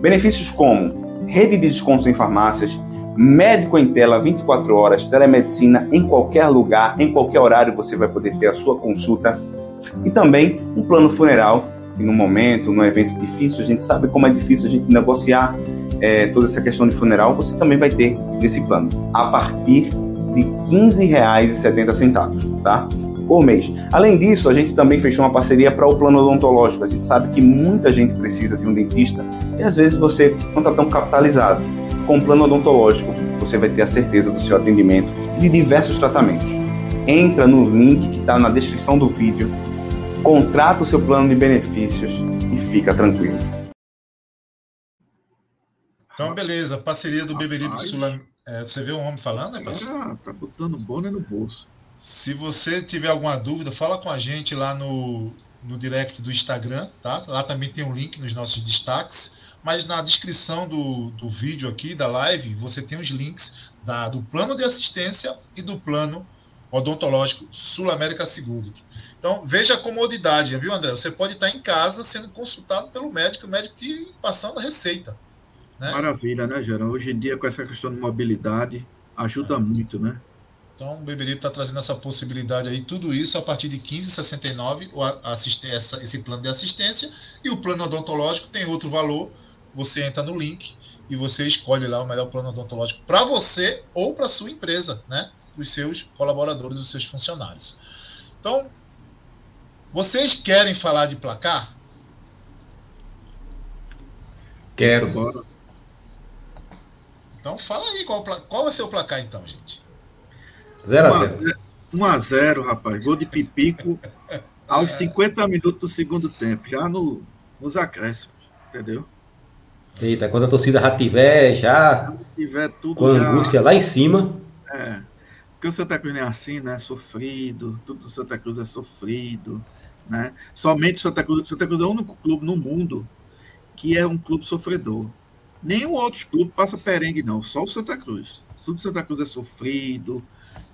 Benefícios como rede de descontos em farmácias, médico em tela 24 horas, telemedicina em qualquer lugar, em qualquer horário você vai poder ter a sua consulta e também um plano funeral. E no momento, num evento difícil, a gente sabe como é difícil a gente negociar é, toda essa questão de funeral, você também vai ter esse plano a partir de R$ 15,70, tá? Por mês. Além disso, a gente também fechou uma parceria para o plano odontológico. A gente sabe que muita gente precisa de um dentista e às vezes você não está tão capitalizado. Com o plano odontológico, você vai ter a certeza do seu atendimento de diversos tratamentos. Entra no link que está na descrição do vídeo, contrata o seu plano de benefícios e fica tranquilo. Então, beleza. Parceria do Beberibe Sul. É, você vê o homem falando, né, Ah, tá botando boné no bolso. Se você tiver alguma dúvida, fala com a gente lá no, no direct do Instagram, tá? Lá também tem um link nos nossos destaques. Mas na descrição do, do vídeo aqui, da live, você tem os links da, do plano de assistência e do plano odontológico Sul América Seguro. Então, veja a comodidade, viu, André? Você pode estar em casa sendo consultado pelo médico, o médico te passando a receita. Né? Maravilha, né, Gerão? Hoje em dia, com essa questão de mobilidade, ajuda é. muito, né? Então, o Beberibe está trazendo essa possibilidade aí, tudo isso a partir de 15,69, essa, esse plano de assistência, e o plano odontológico tem outro valor. Você entra no link e você escolhe lá o melhor plano odontológico para você ou para sua empresa, né? Os seus colaboradores, os seus funcionários. Então, vocês querem falar de placar? Quero. Bora. Então, fala aí qual, qual vai ser o placar, então, gente. 0 a 0 1 a 0 rapaz. Gol de Pipico aos 50 minutos do segundo tempo, já no, nos acréscimos, entendeu? Eita, quando a torcida já tiver, já. tiver tudo com a angústia lá em cima. É. Porque o Santa Cruz não é assim, né? Sofrido, tudo do Santa Cruz é sofrido, né? Somente o Santa Cruz, Santa Cruz é o único clube no mundo que é um clube sofredor. Nenhum outro clube passa perengue, não, só o Santa Cruz. Tudo Santa Cruz é sofrido,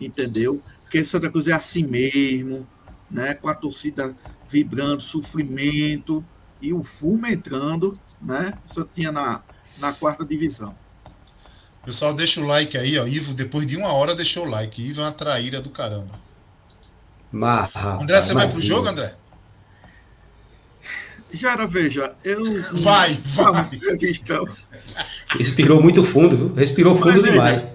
entendeu? Porque Santa Cruz é assim mesmo, né? Com a torcida vibrando, sofrimento e o fumo entrando, né? Isso tinha na, na quarta divisão. Pessoal, deixa o like aí, ó. Ivo, depois de uma hora, deixou o like. Ivo é uma traíra do caramba. Marra, André, você vai pro jogo, André? Jara, veja, eu. Vai, vai. Então. Respirou muito fundo, viu? Respirou fundo demais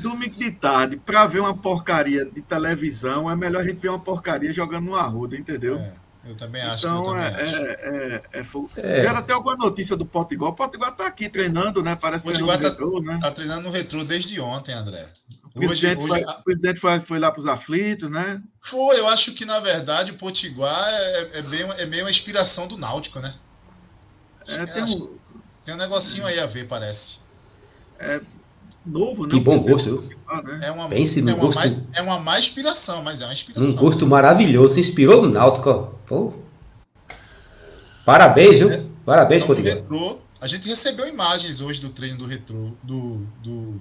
domingo de tarde, para ver uma porcaria de televisão, é melhor a gente ver uma porcaria jogando no arruda, entendeu? É. Eu também acho. Então, eu é, também acho. é, é, é fogo. É. Já até alguma notícia do Potiguar. O Potiguar tá aqui treinando, né? Parece O que tá- retrô, né? Tá treinando no retrô desde ontem, André. O presidente, Hoje, foi, hoje, o presidente foi, foi lá para os aflitos, né? foi, eu acho que na verdade o Potiguar é, é, bem, é meio uma inspiração do Náutico, né? É, tem acho- um Tem um negocinho aí a ver, parece. Novo, né? Que bom gosto, né? É uma, Pense no é uma gosto. mais, é uma má inspiração, mas é uma inspiração. Um gosto maravilhoso. Se inspirou no Náutico, ó. Pô. Parabéns, viu? Parabéns, Então, Potiguar. retrô, a gente recebeu imagens hoje do treino do retrô, do, do,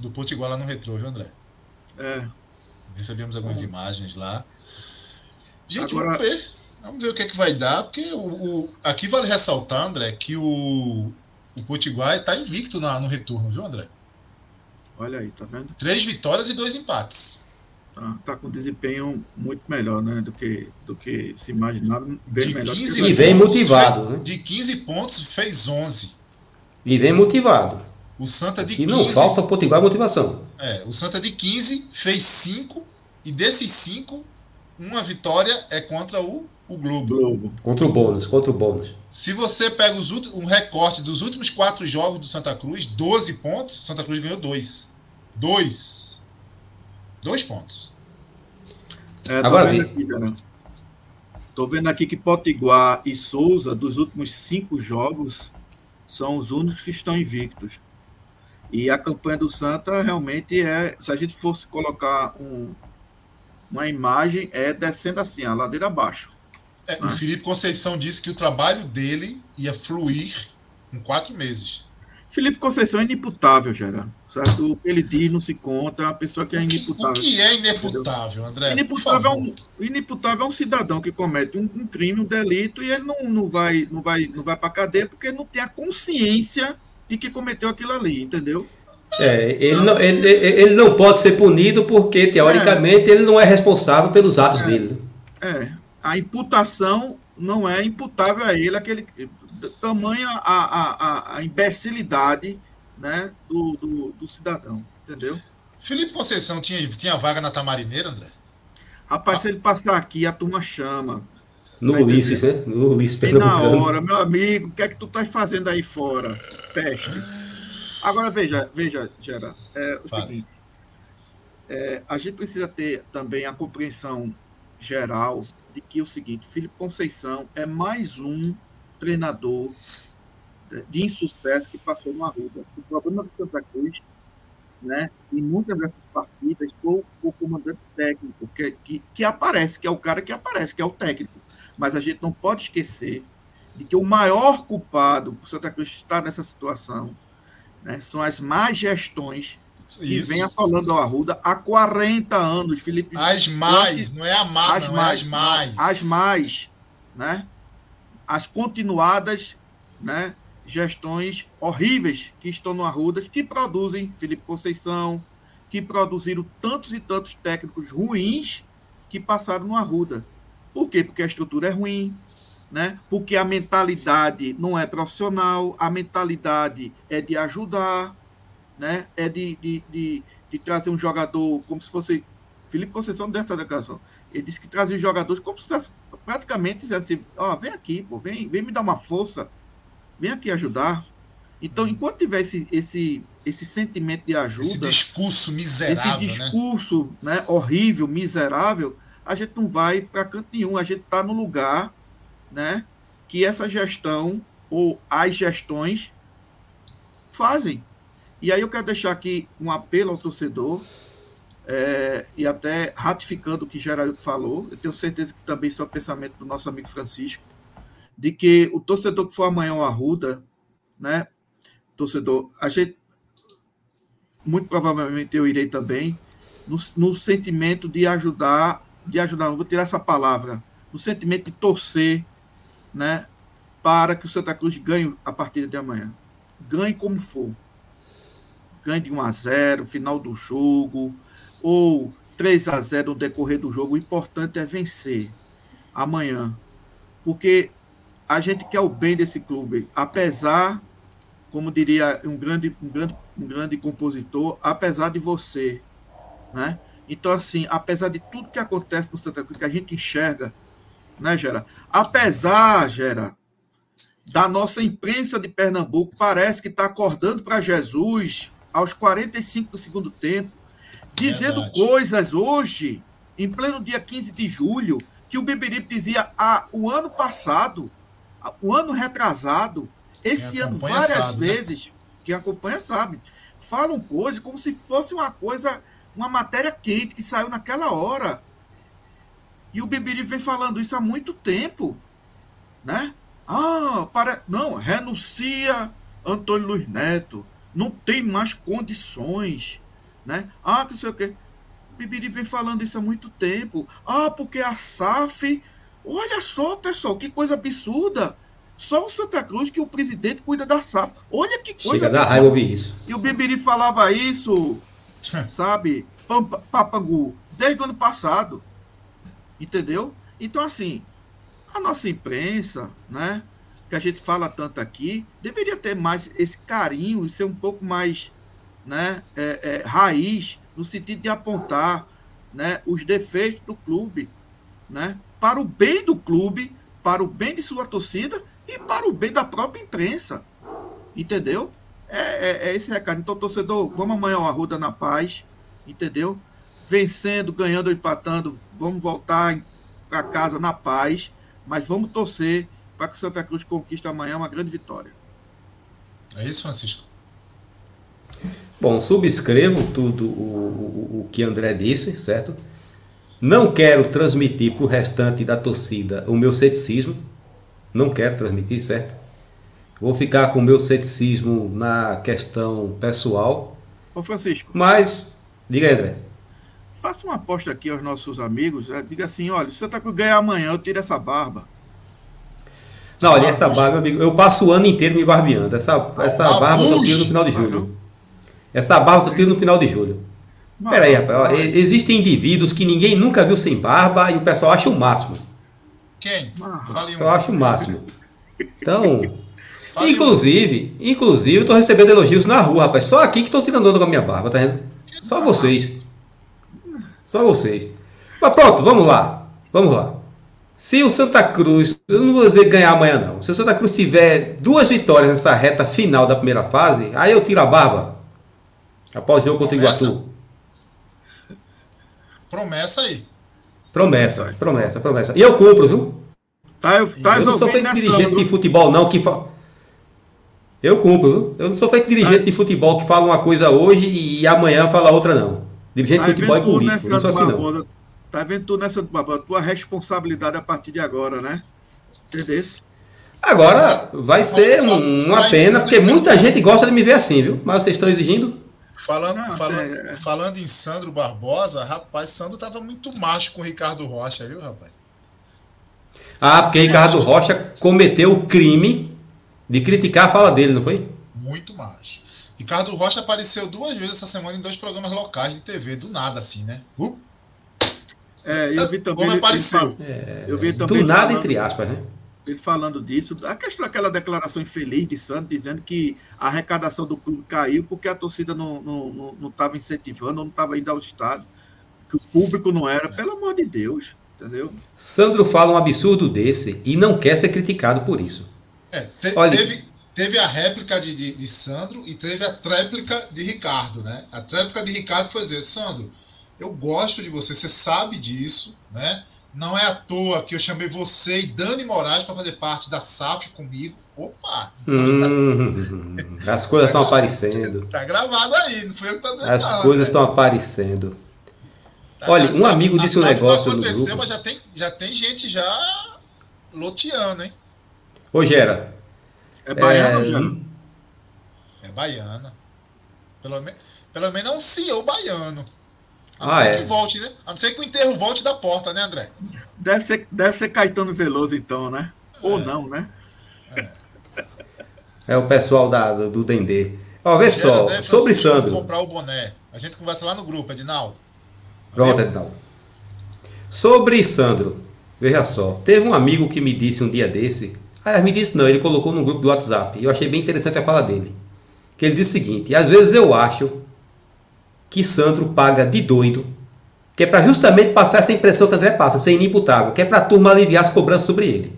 do Potiguar lá no retrô, viu, André? É. Recebemos algumas imagens lá. Gente, Agora- vamos ver. Vamos ver o que é que vai dar, porque o, o- aqui vale ressaltar, André, que o, o Potiguar está invicto na- no retorno, viu, André? Olha aí, tá vendo? Três vitórias e dois empates. Tá, tá com desempenho muito melhor, né? Do que, do que se imaginava. Bem De melhor. que 15 o E vem motivado, fe- né? De 15 pontos, fez 11. E vem motivado. O Santa de Que 15. não falta Potiguar motivação. É, o Santa de 15 fez 5. E desses 5, uma vitória é contra o, o Globo. Globo. Contra o bônus, contra o bônus. Se você pega os um recorte dos últimos quatro jogos do Santa Cruz, 12 pontos, Santa Cruz ganhou 2. 2. 2 pontos. É, tô Agora vendo aqui, cara. Tô vendo aqui que Potiguar e Souza, dos últimos cinco jogos, são os únicos que estão invictos. E a campanha do Santa realmente é, se a gente fosse colocar um- uma imagem, é descendo assim, a ladeira abaixo. É, O Ah. Felipe Conceição disse que o trabalho dele ia fluir em quatro meses. Felipe Conceição é inimputável, Gerard. Certo? O que ele diz não se conta, é uma pessoa que é que, o inimputável. que é ineputável, André? Inimputável é, um, inimputável é um cidadão que comete um, um crime, um delito, e ele não, não vai, não vai, não vai para cadeia porque não tem a consciência de que cometeu aquilo ali, entendeu? É, ele não, ele, ele não pode ser punido porque, teoricamente, ele não é responsável pelos atos dele. né? É, a imputação não é imputável a ele, aquele tamanha a, a, a, a imbecilidade né, do, do, do cidadão, entendeu? Felipe Conceição tinha, tinha vaga na Tamarineira, André? Rapaz, se ele passar aqui, a turma chama. No Tá Ulisses, né? No Ulisses Bem na Pernambucano. hora, meu amigo, o que é que tu estás fazendo aí fora? Peste. Agora veja, veja, Gera, é o Fala. seguinte. é, a gente precisa ter também a compreensão geral de que é o seguinte, Felipe Conceição é mais um treinador de insucesso que passou no Arruda. O problema do Santa Cruz, né, em muitas dessas partidas, foi o comandante técnico, que, que, que aparece, que é o cara que aparece, que é o técnico. Mas a gente não pode esquecer de que o maior culpado por Santa Cruz estar nessa situação né, são as más gestões que Isso. vem assolando a Arruda há 40 anos. Felipe As mais, não é a má, as não mais, é as mais. as mais, né? As continuadas, né? Gestões horríveis que estão no Arruda, que produzem Felipe Conceição, que produziram tantos e tantos técnicos ruins que passaram no Arruda. Por quê? Porque a estrutura é ruim, né? Porque a mentalidade não é profissional, a mentalidade é de ajudar, né? É de, de, de, de trazer um jogador como se fosse Felipe Conceição dessa declaração. Ele disse que trazia os jogadores como se praticamente dizendo assim, ó, vem aqui, pô, vem, vem me dar uma força, vem aqui ajudar. Então, enquanto tiver esse, esse, esse sentimento de Esse ajuda, discurso esse miserável, né? discurso né, horrível, miserável, a gente não vai para canto nenhum. A gente está no lugar né, que essa gestão ou as gestões fazem. E aí eu quero deixar aqui um apelo ao torcedor, é, e até ratificando o que Geraldo falou, eu tenho certeza que também isso é o pensamento do nosso amigo Francisco, de que o torcedor que for amanhã ao Arruda, né, torcedor, a gente, muito provavelmente eu irei também, no, no sentimento de ajudar, de ajudar, não vou tirar essa palavra, no sentimento de torcer, né, para que o Santa Cruz ganhe a partida de amanhã. Ganhe como for. Ganhe de 1 a 0 final do jogo, ou 3 a 0 no decorrer do jogo. O importante é vencer amanhã. Porque a gente quer o bem desse clube, apesar, como diria um grande, um grande, um grande compositor, apesar de você, né? Então, assim, apesar de tudo que acontece no Santa Cruz, que a gente enxerga, né, Gera? Apesar, Gera, da nossa imprensa de Pernambuco, parece que está acordando para Jesus aos 45 do segundo tempo, dizendo Verdade. coisas hoje, em pleno dia 15 de julho, que o Beberibe dizia ah, o ano passado, o ano retrasado, esse ano várias sabe, né? vezes, quem acompanha sabe, falam coisas como se fosse uma coisa, uma matéria quente que saiu naquela hora. E o Beberibe vem falando isso há muito tempo, né? Ah, para... não, renuncia Antônio Luiz Neto, não tem mais condições, né? Ah, que não sei o quê. O Bibiri vem falando isso há muito tempo. Ah, porque a SAF. Olha só, pessoal, que coisa absurda. Só o Santa Cruz que o presidente cuida da SAF. Olha que coisa Chega da raiva ouvir isso. E o Bibiri falava isso, sabe, Pampa- Papangu, desde o ano passado. Entendeu? Então, assim, a nossa imprensa, né, que a gente fala tanto aqui, deveria ter mais esse carinho e ser um pouco mais né, é, é, raiz, no sentido de apontar né, os defeitos do clube, né, para o bem do clube, para o bem de sua torcida e para o bem da própria imprensa. Entendeu? É, é- é esse recado. Então, torcedor, vamos amanhã ao Arruda na paz, entendeu? Vencendo, ganhando ou empatando, vamos voltar para casa na paz, mas vamos torcer para que o Santa Cruz conquiste amanhã uma grande vitória. É isso, Francisco? Bom, subscrevo tudo o, o, o que André disse, certo? Não quero transmitir para o restante da torcida o meu ceticismo. Não quero transmitir, certo? Vou ficar com o meu ceticismo na questão pessoal. Ô Francisco, Mas, diga aí, André. faça uma aposta aqui aos nossos amigos. eh, Diga assim: olha, se o Santa Cruz ganhar amanhã, eu tiro essa barba. Não, olha, essa barba, meu amigo, eu passo o ano inteiro me barbeando. Essa, essa barba eu só tiro no final de julho. Essa barba eu só tiro no final de julho. Mas- Pera aí, rapaz. ó, Existem indivíduos que ninguém nunca viu sem barba e o pessoal acha o máximo. Quem? Fale um. Só acho o máximo. Então, Fale um. inclusive, inclusive, eu tô recebendo elogios na rua, rapaz. Só aqui que tô tirando onda com a minha barba, tá vendo? Só vocês. Só vocês. Mas pronto, vamos lá. Vamos lá. Se o Santa Cruz, eu não vou dizer ganhar amanhã não. Se o Santa Cruz tiver duas vitórias nessa reta final da primeira fase, aí eu tiro a barba. Após o jogo contra o Começa. Iguatu. Promessa aí. Promessa, promessa, promessa. E eu cumpro, viu? Tá, eu, tá eu não sou feito dirigente de futebol, não, que fa... Eu cumpro, viu? Eu não sou feito dirigente de futebol que fala uma coisa hoje e amanhã fala outra, não. Dirigente Tá de futebol é político, não sou assim, não. Tá vendo tu, Barbosa? Tua responsabilidade a partir de agora, né? Entendeu? Agora vai ser um- uma pena, porque muita gente gosta de me ver assim, viu? Mas vocês estão exigindo. Falando, Não, falando, é- falando em Sandro Barbosa, rapaz, Sandro tava muito macho com o Ricardo Rocha, viu, rapaz? Ah, porque Ricardo Rocha cometeu o crime de criticar a fala dele, não foi? Muito macho. Ricardo Rocha apareceu duas vezes essa semana em dois programas locais de TV, do nada, assim, né? Uh, É, eu vi também. Como ele- apareceu. ele- eu vi também Do nada, falando- entre aspas, né? Ele falando disso, a questão daquela declaração infeliz de Santos, dizendo que a arrecadação do clube caiu porque a torcida não estava não, não, não incentivando, não estava indo ao estádio, que o público não era, pelo amor de Deus, entendeu? Sandro fala um absurdo desse e não quer ser criticado por isso. É, te- Olha- teve, teve a réplica de, de, de Sandro e teve a tréplica de Ricardo, né? A tréplica de Ricardo foi dizer, Sandro, eu gosto de você, você sabe disso, né? Não é à toa que eu chamei você e Dani Moraes para fazer parte da SAF comigo. Opa! Hum, as coisas estão aparecendo. Tá gravado aí, não foi eu que tô dizendo. As não, coisas né? estão aparecendo. Tá, Olha, um SAF amigo disse um SAF negócio não no aconteceu, grupo. Mas já tem, já tem gente já loteando, hein? Ô, Gera, É baiano, é? É baiana. Pelo, me... Pelo menos é um CEO baiano. A não Ah, ser é. que volte, né? A não ser que o enterro volte da porta, né, André? Deve ser, deve ser Caetano Veloso, então, né? Ou É. não, né? é o pessoal da, do, Dendê. Ó, vê só, né, sobre Sandro. comprar o boné. A gente conversa lá no grupo, Edinaldo. Pronto, Edinaldo. Sobre Sandro, veja só, teve um amigo que me disse um dia desse, ah, me disse não, ele colocou no grupo do WhatsApp, e eu achei bem interessante a fala dele, que ele disse o seguinte, às vezes eu acho que Sandro paga de doido, que é para justamente passar essa impressão que o André passa, ser inimputável, que é para a turma aliviar as cobranças sobre ele.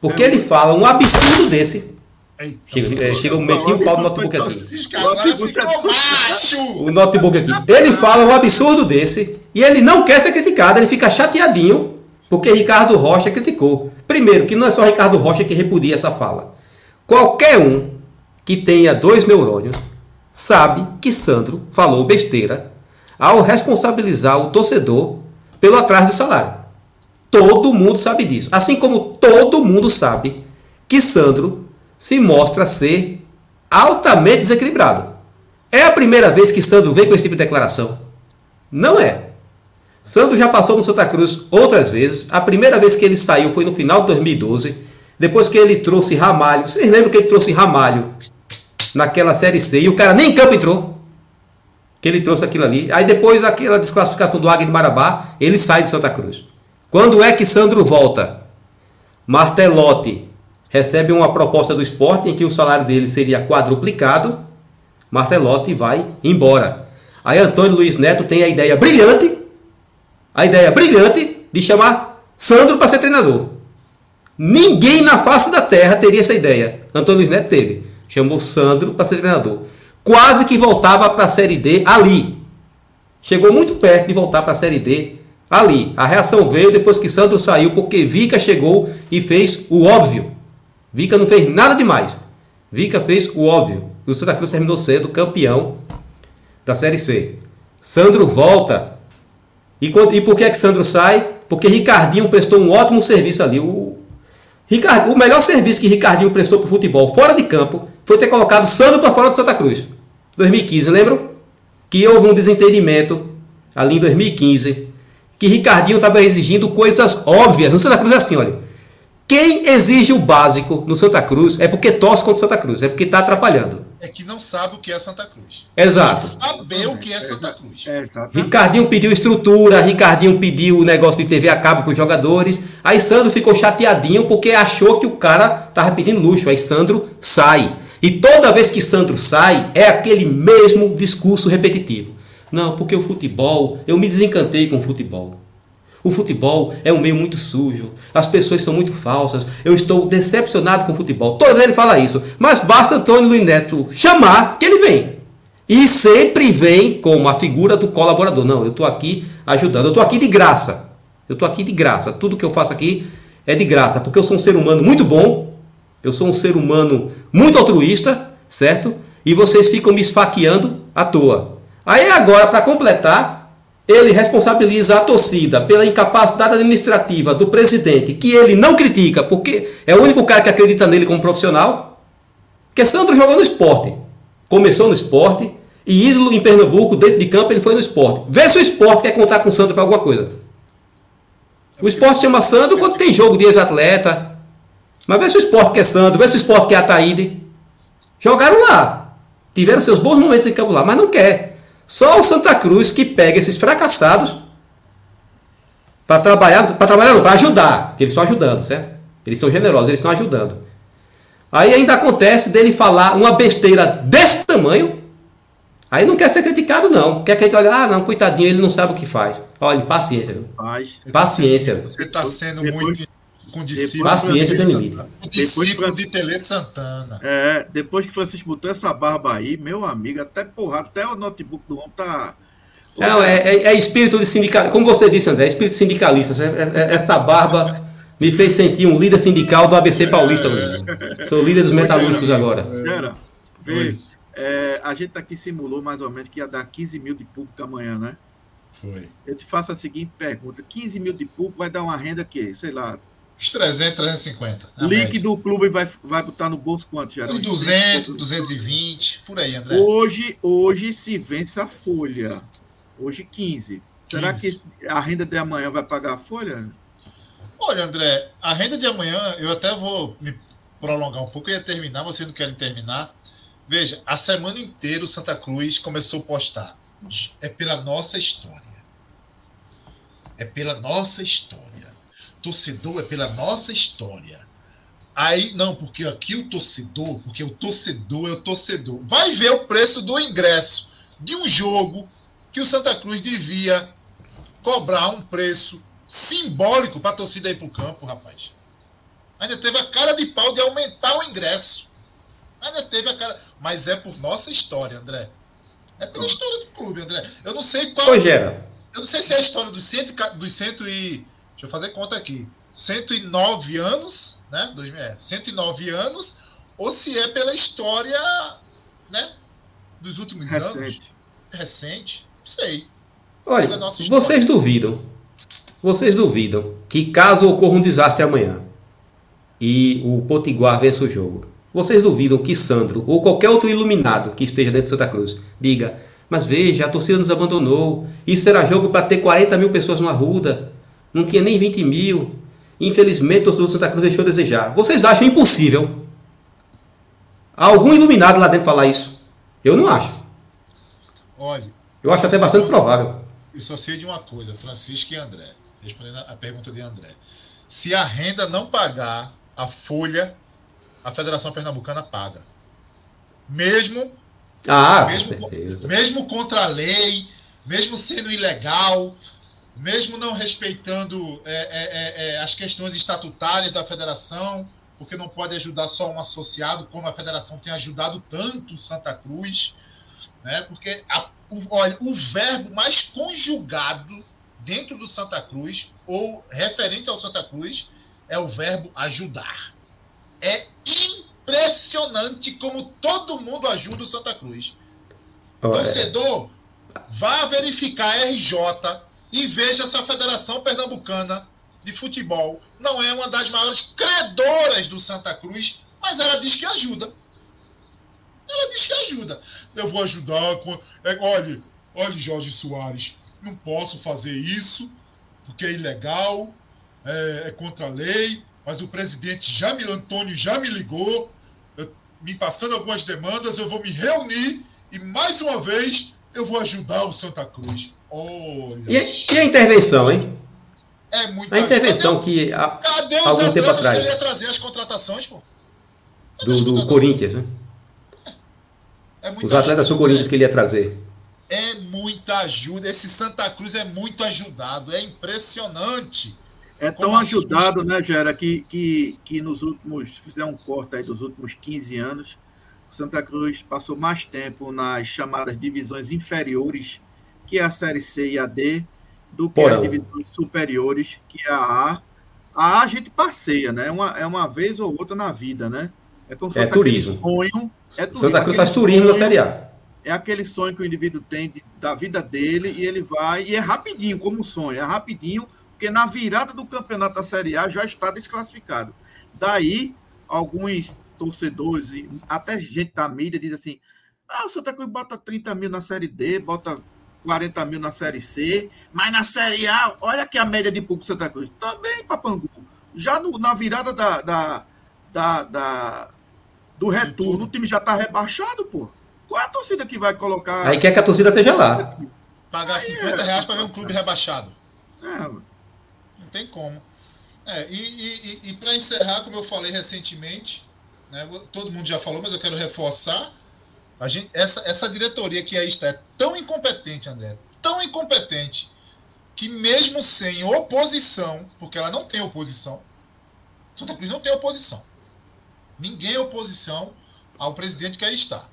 Porque ele fala um absurdo desse. Eita, Chega, é, chega um momentinho, o pau no notebook aqui. Macho! O notebook aqui. Ele fala um absurdo desse e ele não quer ser criticado, ele fica chateadinho porque Ricardo Rocha criticou. Primeiro, que não é só Ricardo Rocha que repudia essa fala. Qualquer um que tenha dois neurônios sabe que Sandro falou besteira ao responsabilizar o torcedor pelo atraso de salário. Todo mundo sabe disso. Assim como todo mundo sabe que Sandro se mostra ser altamente desequilibrado. É a primeira vez que Sandro vem com esse tipo de declaração? Não é. Sandro já passou no Santa Cruz outras vezes. A primeira vez que ele saiu foi no final de 2012. Depois que ele trouxe Ramalho. Vocês lembram que ele trouxe Ramalho naquela Série C e o cara nem em campo entrou? Que ele trouxe aquilo ali. Aí depois aquela desclassificação do Águia de Marabá, ele sai de Santa Cruz. Quando é que Sandro volta? Martelotti recebe uma proposta do esporte em que o salário dele seria quadruplicado. Martelotti vai embora. Aí Antônio Luiz Neto tem a ideia brilhante, a ideia brilhante de chamar Sandro para ser treinador. Ninguém na face da terra teria essa ideia. Antônio Luiz Neto teve. Chamou Sandro para ser treinador. Quase que voltava para a Série D ali. Chegou muito perto de voltar para a Série D ali. A reação veio depois que Sandro saiu, porque Vica chegou e fez o óbvio. Vica não fez nada demais. Vica fez o óbvio. O Santa Cruz terminou sendo campeão da Série C. Sandro volta. E, quando, e por que, é que Sandro sai? Porque Ricardinho prestou um ótimo serviço ali. O, Ricard, o melhor serviço que Ricardinho prestou para o futebol fora de campo foi ter colocado Sandro para fora do Santa Cruz. 2015, lembram? Que houve um desentendimento ali em 2015. Que Ricardinho estava exigindo coisas óbvias. No Santa Cruz é assim, olha. Quem exige o básico no Santa Cruz é porque torce contra o Santa Cruz, é porque está atrapalhando. É que não sabe o que é Santa Cruz. Exato. Saber o que é Santa Cruz. É. Ricardinho pediu estrutura, Ricardinho pediu o negócio de TV a cabo para os jogadores. Aí Sandro ficou chateadinho porque achou que o cara estava pedindo luxo. Aí Sandro sai. E toda vez que Sandro sai, é aquele mesmo discurso repetitivo. Não, porque o futebol, eu me desencantei com o futebol. O futebol é um meio muito sujo, as pessoas são muito falsas, eu estou decepcionado com o futebol. Vez ele fala isso, mas basta Antônio Luiz Neto chamar que ele vem. E sempre vem como a figura do colaborador. Não, eu estou aqui ajudando, eu estou aqui de graça. Eu estou aqui de graça. Tudo que eu faço aqui é de graça, porque eu sou um ser humano muito bom, eu sou um ser humano muito altruísta, certo? E vocês ficam me esfaqueando à toa. Aí agora, para completar, ele responsabiliza a torcida pela incapacidade administrativa do presidente, que ele não critica, porque é o único cara que acredita nele como profissional. Porque Sandro jogou no esporte. Começou no esporte e ídolo em Pernambuco, dentro de campo, ele foi no esporte. Vê se o esporte quer contar com o Sandro para alguma coisa. O esporte chama Sandro quando tem jogo de ex-atleta. Mas vê se o esporte quer Sandro, vê se o esporte quer Ataíde. Jogaram lá. Tiveram seus bons momentos em campo lá, mas não quer. Só o Santa Cruz que pega esses fracassados para trabalhar, para trabalhar para ajudar. Eles estão ajudando, certo? Eles são generosos, eles estão ajudando. Aí ainda acontece dele falar uma besteira desse tamanho. Aí não quer ser criticado, não. Quer que a gente olhe, ah, não, coitadinho, ele não sabe o que faz. Olha, paciência. Viu? Paciência. Você está sendo muito com discípulo, Paciência tem limite. de Tele Santana. é, depois que Francisco botou essa barba aí, meu amigo, até porra, até o notebook do homem tá. Não, é, é, é espírito de sindicalista. Como você disse, André, é espírito sindicalista. É- é- Essa barba me fez sentir um líder sindical do ABC Paulista. meu amigo. Sou líder dos metalúrgicos agora. Pera, vê, é, a gente aqui simulou mais ou menos que ia dar 15 mil de público amanhã, né? Foi. Eu te faço a seguinte pergunta: 15 mil de público vai dar uma renda que, sei lá, Os 300, 350. a link média. do clube vai, vai botar no bolso quanto, já? Uns 200, 220, por aí, André. Hoje, hoje se vence a folha. Hoje 15. Será 15. que a renda de amanhã vai pagar a folha? Olha, André, a renda de amanhã, eu até vou me prolongar um pouco, eu ia terminar, vocês não querem terminar. Veja, a semana inteira o Santa Cruz começou a postar. É pela nossa história. É pela nossa história. Torcedor é pela nossa história. Aí, não, porque aqui o torcedor, porque o torcedor é o torcedor. Vai ver o preço do ingresso de um jogo que o Santa Cruz devia cobrar um preço simbólico para a torcida ir para o campo, rapaz. Ainda teve a cara de pau de aumentar o ingresso. Ainda teve a cara. Mas é por nossa história, André. É pela história do clube, André. Eu não sei qual. Pois era. Eu não sei se é a história dos cento, dos cento e. Deixa eu fazer conta aqui. 109 anos, né? 2000, é, 109 anos, ou se é pela história, né? Dos últimos Recente. anos. Recente. Não sei. Olha, história. vocês duvidam. Vocês duvidam que caso ocorra um desastre amanhã e o Potiguar vença o jogo, vocês duvidam que Sandro ou qualquer outro iluminado que esteja dentro de Santa Cruz diga: Mas veja, a torcida nos abandonou. Isso era jogo para ter 40 mil pessoas no Arruda. Não tinha nem 20 mil. Infelizmente, o torcedor de Santa Cruz deixou a desejar. Vocês acham impossível algum iluminado lá dentro falar isso? Eu não acho. Olha, Eu acho até bastante provável. eu só sei de uma coisa, Francisco e André. Respondendo a pergunta de André. Se a renda não pagar a folha, a Federação Pernambucana paga. Mesmo Ah, com mesmo, certeza. mesmo contra a lei, mesmo sendo ilegal, mesmo não respeitando é, é, é, é, as questões estatutárias da federação, porque não pode ajudar só um associado, como a federação tem ajudado tanto o Santa Cruz, né? porque a- o, olha, o verbo mais conjugado dentro do Santa Cruz, ou referente ao Santa Cruz, é o verbo ajudar. É impressionante como todo mundo ajuda o Santa Cruz. Olha, Torcedor, vá verificar a RJ e veja se a Federação Pernambucana de Futebol não é uma das maiores credoras do Santa Cruz, mas ela diz que ajuda. Ela diz que ajuda. Eu vou ajudar com. é, olha, olha, Jorge Soares, não posso fazer isso, porque é ilegal, é, é contra a lei, mas o presidente já me, Antônio já me ligou, eu- me passando algumas demandas, eu vou me reunir e mais uma vez eu vou ajudar o Santa Cruz. Olha, E, a- e a intervenção, hein? é muito A intervenção que a- Cadê os algum tempo atrás. que ele ia trazer as contratações, pô? do, do Corinthians, né? É muita Os atletas ajuda, do Corinthians que ele ia trazer. É muita ajuda. Esse Santa Cruz é muito ajudado. É impressionante. É tão Como assim? ajudado, né, Gera, que, que, que nos últimos, se fizer um corte aí dos últimos 15 anos, o Santa Cruz passou mais tempo nas chamadas divisões inferiores, que é a Série C e a D, do que Porão. as divisões superiores, que é a A. A A a gente passeia, né? É uma, é uma vez ou outra na vida, né? É como se É turismo. sonho. É O turismo, Santa Cruz faz turismo na Série A. é aquele sonho que o indivíduo tem de- da vida dele e ele vai, e é rapidinho como sonho, é rapidinho, porque na virada do campeonato da Série A já está desclassificado. Daí, alguns torcedores, até gente da mídia, diz assim: ah, o Santa Cruz bota 30 mil na Série D, bota 40 mil na Série C, mas na Série A, olha aqui a média de público Santa Cruz. Também, Papangu. Já no- na virada da, da, da, da- do retorno, o time já está rebaixado, pô. Qual é a torcida que vai colocar. Aí quer que a torcida esteja lá. Pagar 50 reais para ver um clube rebaixado. É, Não tem como. É, e e, e, para encerrar, como eu falei recentemente, né, todo mundo já falou, mas eu quero reforçar. A gente, essa, essa diretoria que aí está é tão incompetente, André, tão incompetente, que mesmo sem oposição, porque ela não tem oposição, Santa Cruz não tem oposição. Ninguém é oposição ao presidente que aí está.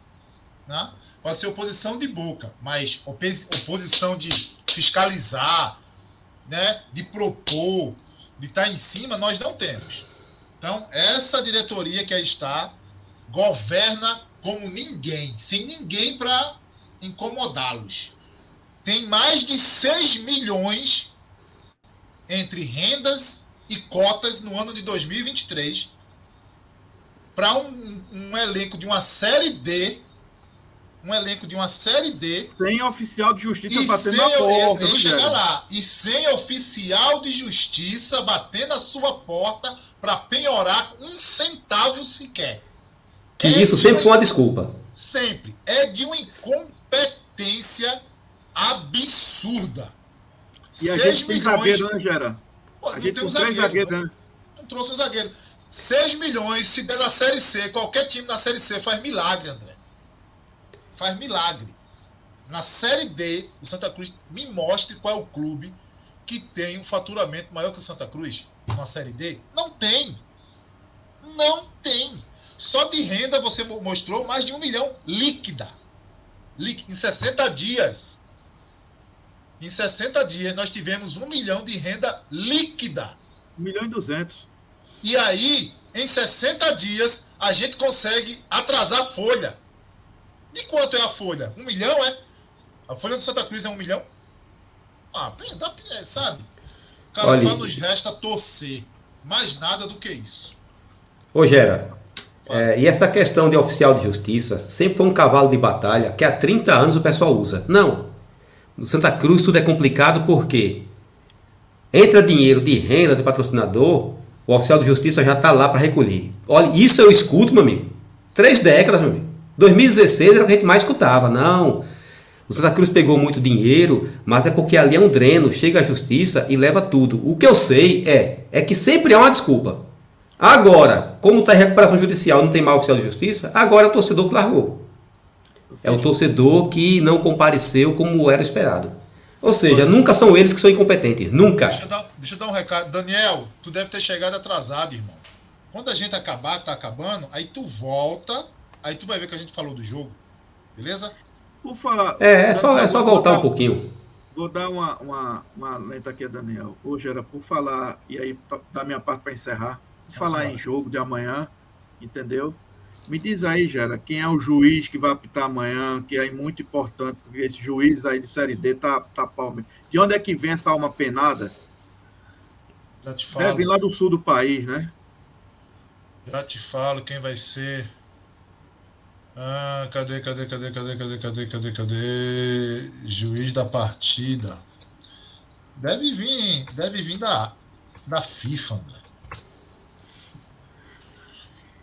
Né? Pode ser oposição de boca, mas opos- oposição de fiscalizar, né, de propor, de estar em cima, nós não temos. Então, essa diretoria que aí está governa como ninguém, sem ninguém para incomodá-los. Tem mais de 6 milhões entre rendas e cotas no ano de 2023 para um, um elenco de uma série D, um elenco de uma série D sem oficial de justiça batendo sem, eu, porta, eu chegar lá. E sem oficial de justiça batendo a sua porta para penhorar um centavo sequer. Que É isso sempre foi uma desculpa. Sempre. É de uma incompetência absurda. E a Seis gente tem milhões- zagueiro, né, Gera? Pô, A não gente tem um três zagueiro, zagueiros, né? não trouxe um zagueiro. 6 milhões, se der na Série C, qualquer time na Série C faz milagre, André. Faz milagre. Na Série D, o Santa Cruz me mostre qual é o clube que tem um faturamento maior que o Santa Cruz na Série D? Não tem. Não tem. Só de renda você mostrou mais de um milhão líquida. Em 60 dias. Em 60 dias nós tivemos um milhão de renda líquida. 1 milhão e 200. E aí, em 60 dias, a gente consegue atrasar a folha. De quanto é a folha? Um milhão, é? A folha do Santa Cruz é um milhão? Ah, dá, sabe? Cara, Olha, só nos resta torcer. Mais nada do que isso. Ô, Gera, é, e essa questão de oficial de justiça sempre foi um cavalo de batalha que há 30 anos o pessoal usa. Não. No Santa Cruz tudo é complicado porque entra dinheiro de renda de patrocinador, o oficial de justiça já está lá para recolher. Olha, isso eu escuto, meu amigo. Três décadas, meu amigo. 2016 era o que a gente mais escutava. Não. O Santa Cruz pegou muito dinheiro, mas é porque ali é um dreno, chega a justiça e leva tudo. O que eu sei é, é que sempre há uma desculpa. Agora, como está em recuperação judicial, não tem mais oficial de justiça, agora é o torcedor que largou. É o torcedor que não compareceu como era esperado. Ou seja, nunca são eles que são incompetentes. Nunca. Deixa eu dar, deixa eu dar um recado. Daniel, tu deve ter chegado atrasado, irmão. Quando a gente acabar, tá acabando, aí tu volta, aí tu vai ver que a gente falou do jogo. Beleza? Por falar. É, é só, é só voltar dar, um pouquinho. Vou dar uma, uma, uma lenta aqui a Daniel. Hoje era por falar, e aí da minha parte para encerrar falar em jogo de amanhã, entendeu? Me diz aí, Gera, quem é o juiz que vai apitar amanhã, que é muito importante, porque esse juiz aí de Série D tá, tá palme. De onde é que vem essa alma penada? Já te falo. Deve vir lá do sul do país, né? Já te falo quem vai ser. Ah, cadê, cadê, cadê, cadê, cadê, cadê, cadê, cadê? Juiz da partida. Deve vir, deve vir da, da FIFA, André.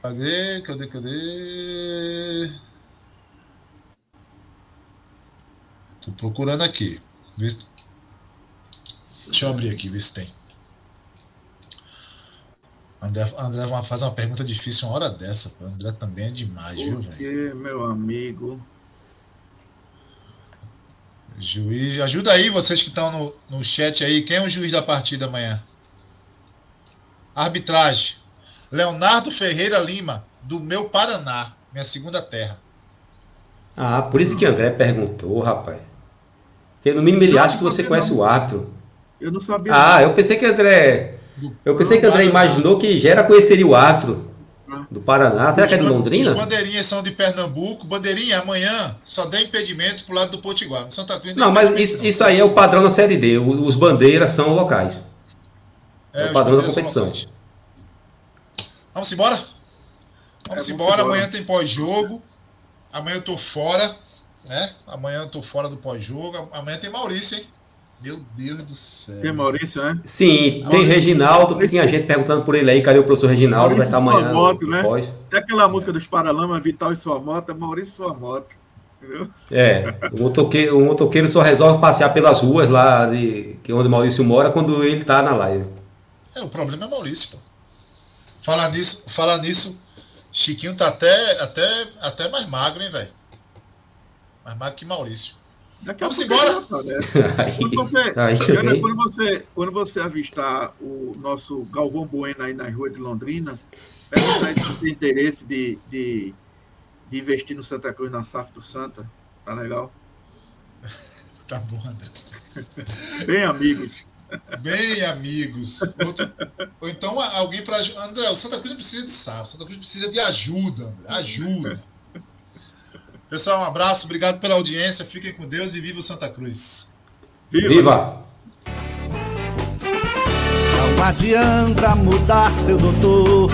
Cadê? Cadê? Cadê? Tô procurando aqui. Deixa eu abrir aqui, ver se tem. André, André faz uma pergunta difícil uma hora dessa. O André também é demais, viu, velho? meu amigo? Juiz, ajuda aí vocês que estão no, no chat aí. Quem é o juiz da partida amanhã? Arbitragem. Leonardo Ferreira Lima, do meu Paraná, minha segunda terra. Ah, por isso que André perguntou, rapaz. Porque no mínimo ele acha que você conhece não. o árbitro. Eu não sabia. Ah, não. eu pensei que André. Eu pensei que André imaginou que Gera conheceria o árbitro ah. do Paraná. Será que é de Londrina? Os bandeirinhas são de Pernambuco. Bandeirinha, amanhã só dá impedimento pro lado do Potiguar. No Santa Cruz não, não mas isso, isso aí é o padrão na Série D. Os bandeiras são locais. É, é o padrão da competição. Vamos embora? Vamos é, embora. Amanhã tem pós-jogo. Amanhã eu tô fora. Né? Amanhã eu tô fora do pós-jogo. Amanhã tem Maurício, hein? Meu Deus do céu. Tem Maurício, né? Sim, tem Reginaldo, que tinha gente perguntando por ele aí, cadê o professor Reginaldo? Maurício vai estar amanhã. Moto, né? Pós. Tem aquela música dos Paralama, Vital e sua moto, é Maurício e sua moto. Entendeu? É, o motoqueiro, o motoqueiro só resolve passear pelas ruas lá de, que onde Maurício mora quando ele tá na live. É, o problema é Maurício, pô. Falar nisso, falar nisso, Chiquinho tá até, até, até mais magro, hein, velho? Mais magro que Maurício. Daqui Vamos embora. quando, você, quando, você, quando você avistar o nosso Galvão Bueno aí na rua de Londrina, perguntar se tem interesse de, de, de, investir no Santa Cruz na SAF do Santa. Tá legal? Tá bom, André. Bem, amigos. Bem, amigos. Outro, ou então alguém para. André, o Santa Cruz precisa de sal, o Santa Cruz precisa de ajuda, André. Ajuda. Pessoal, um abraço, obrigado pela audiência. Fiquem com Deus e viva o Santa Cruz. Viva! viva. Não adianta mudar, seu doutor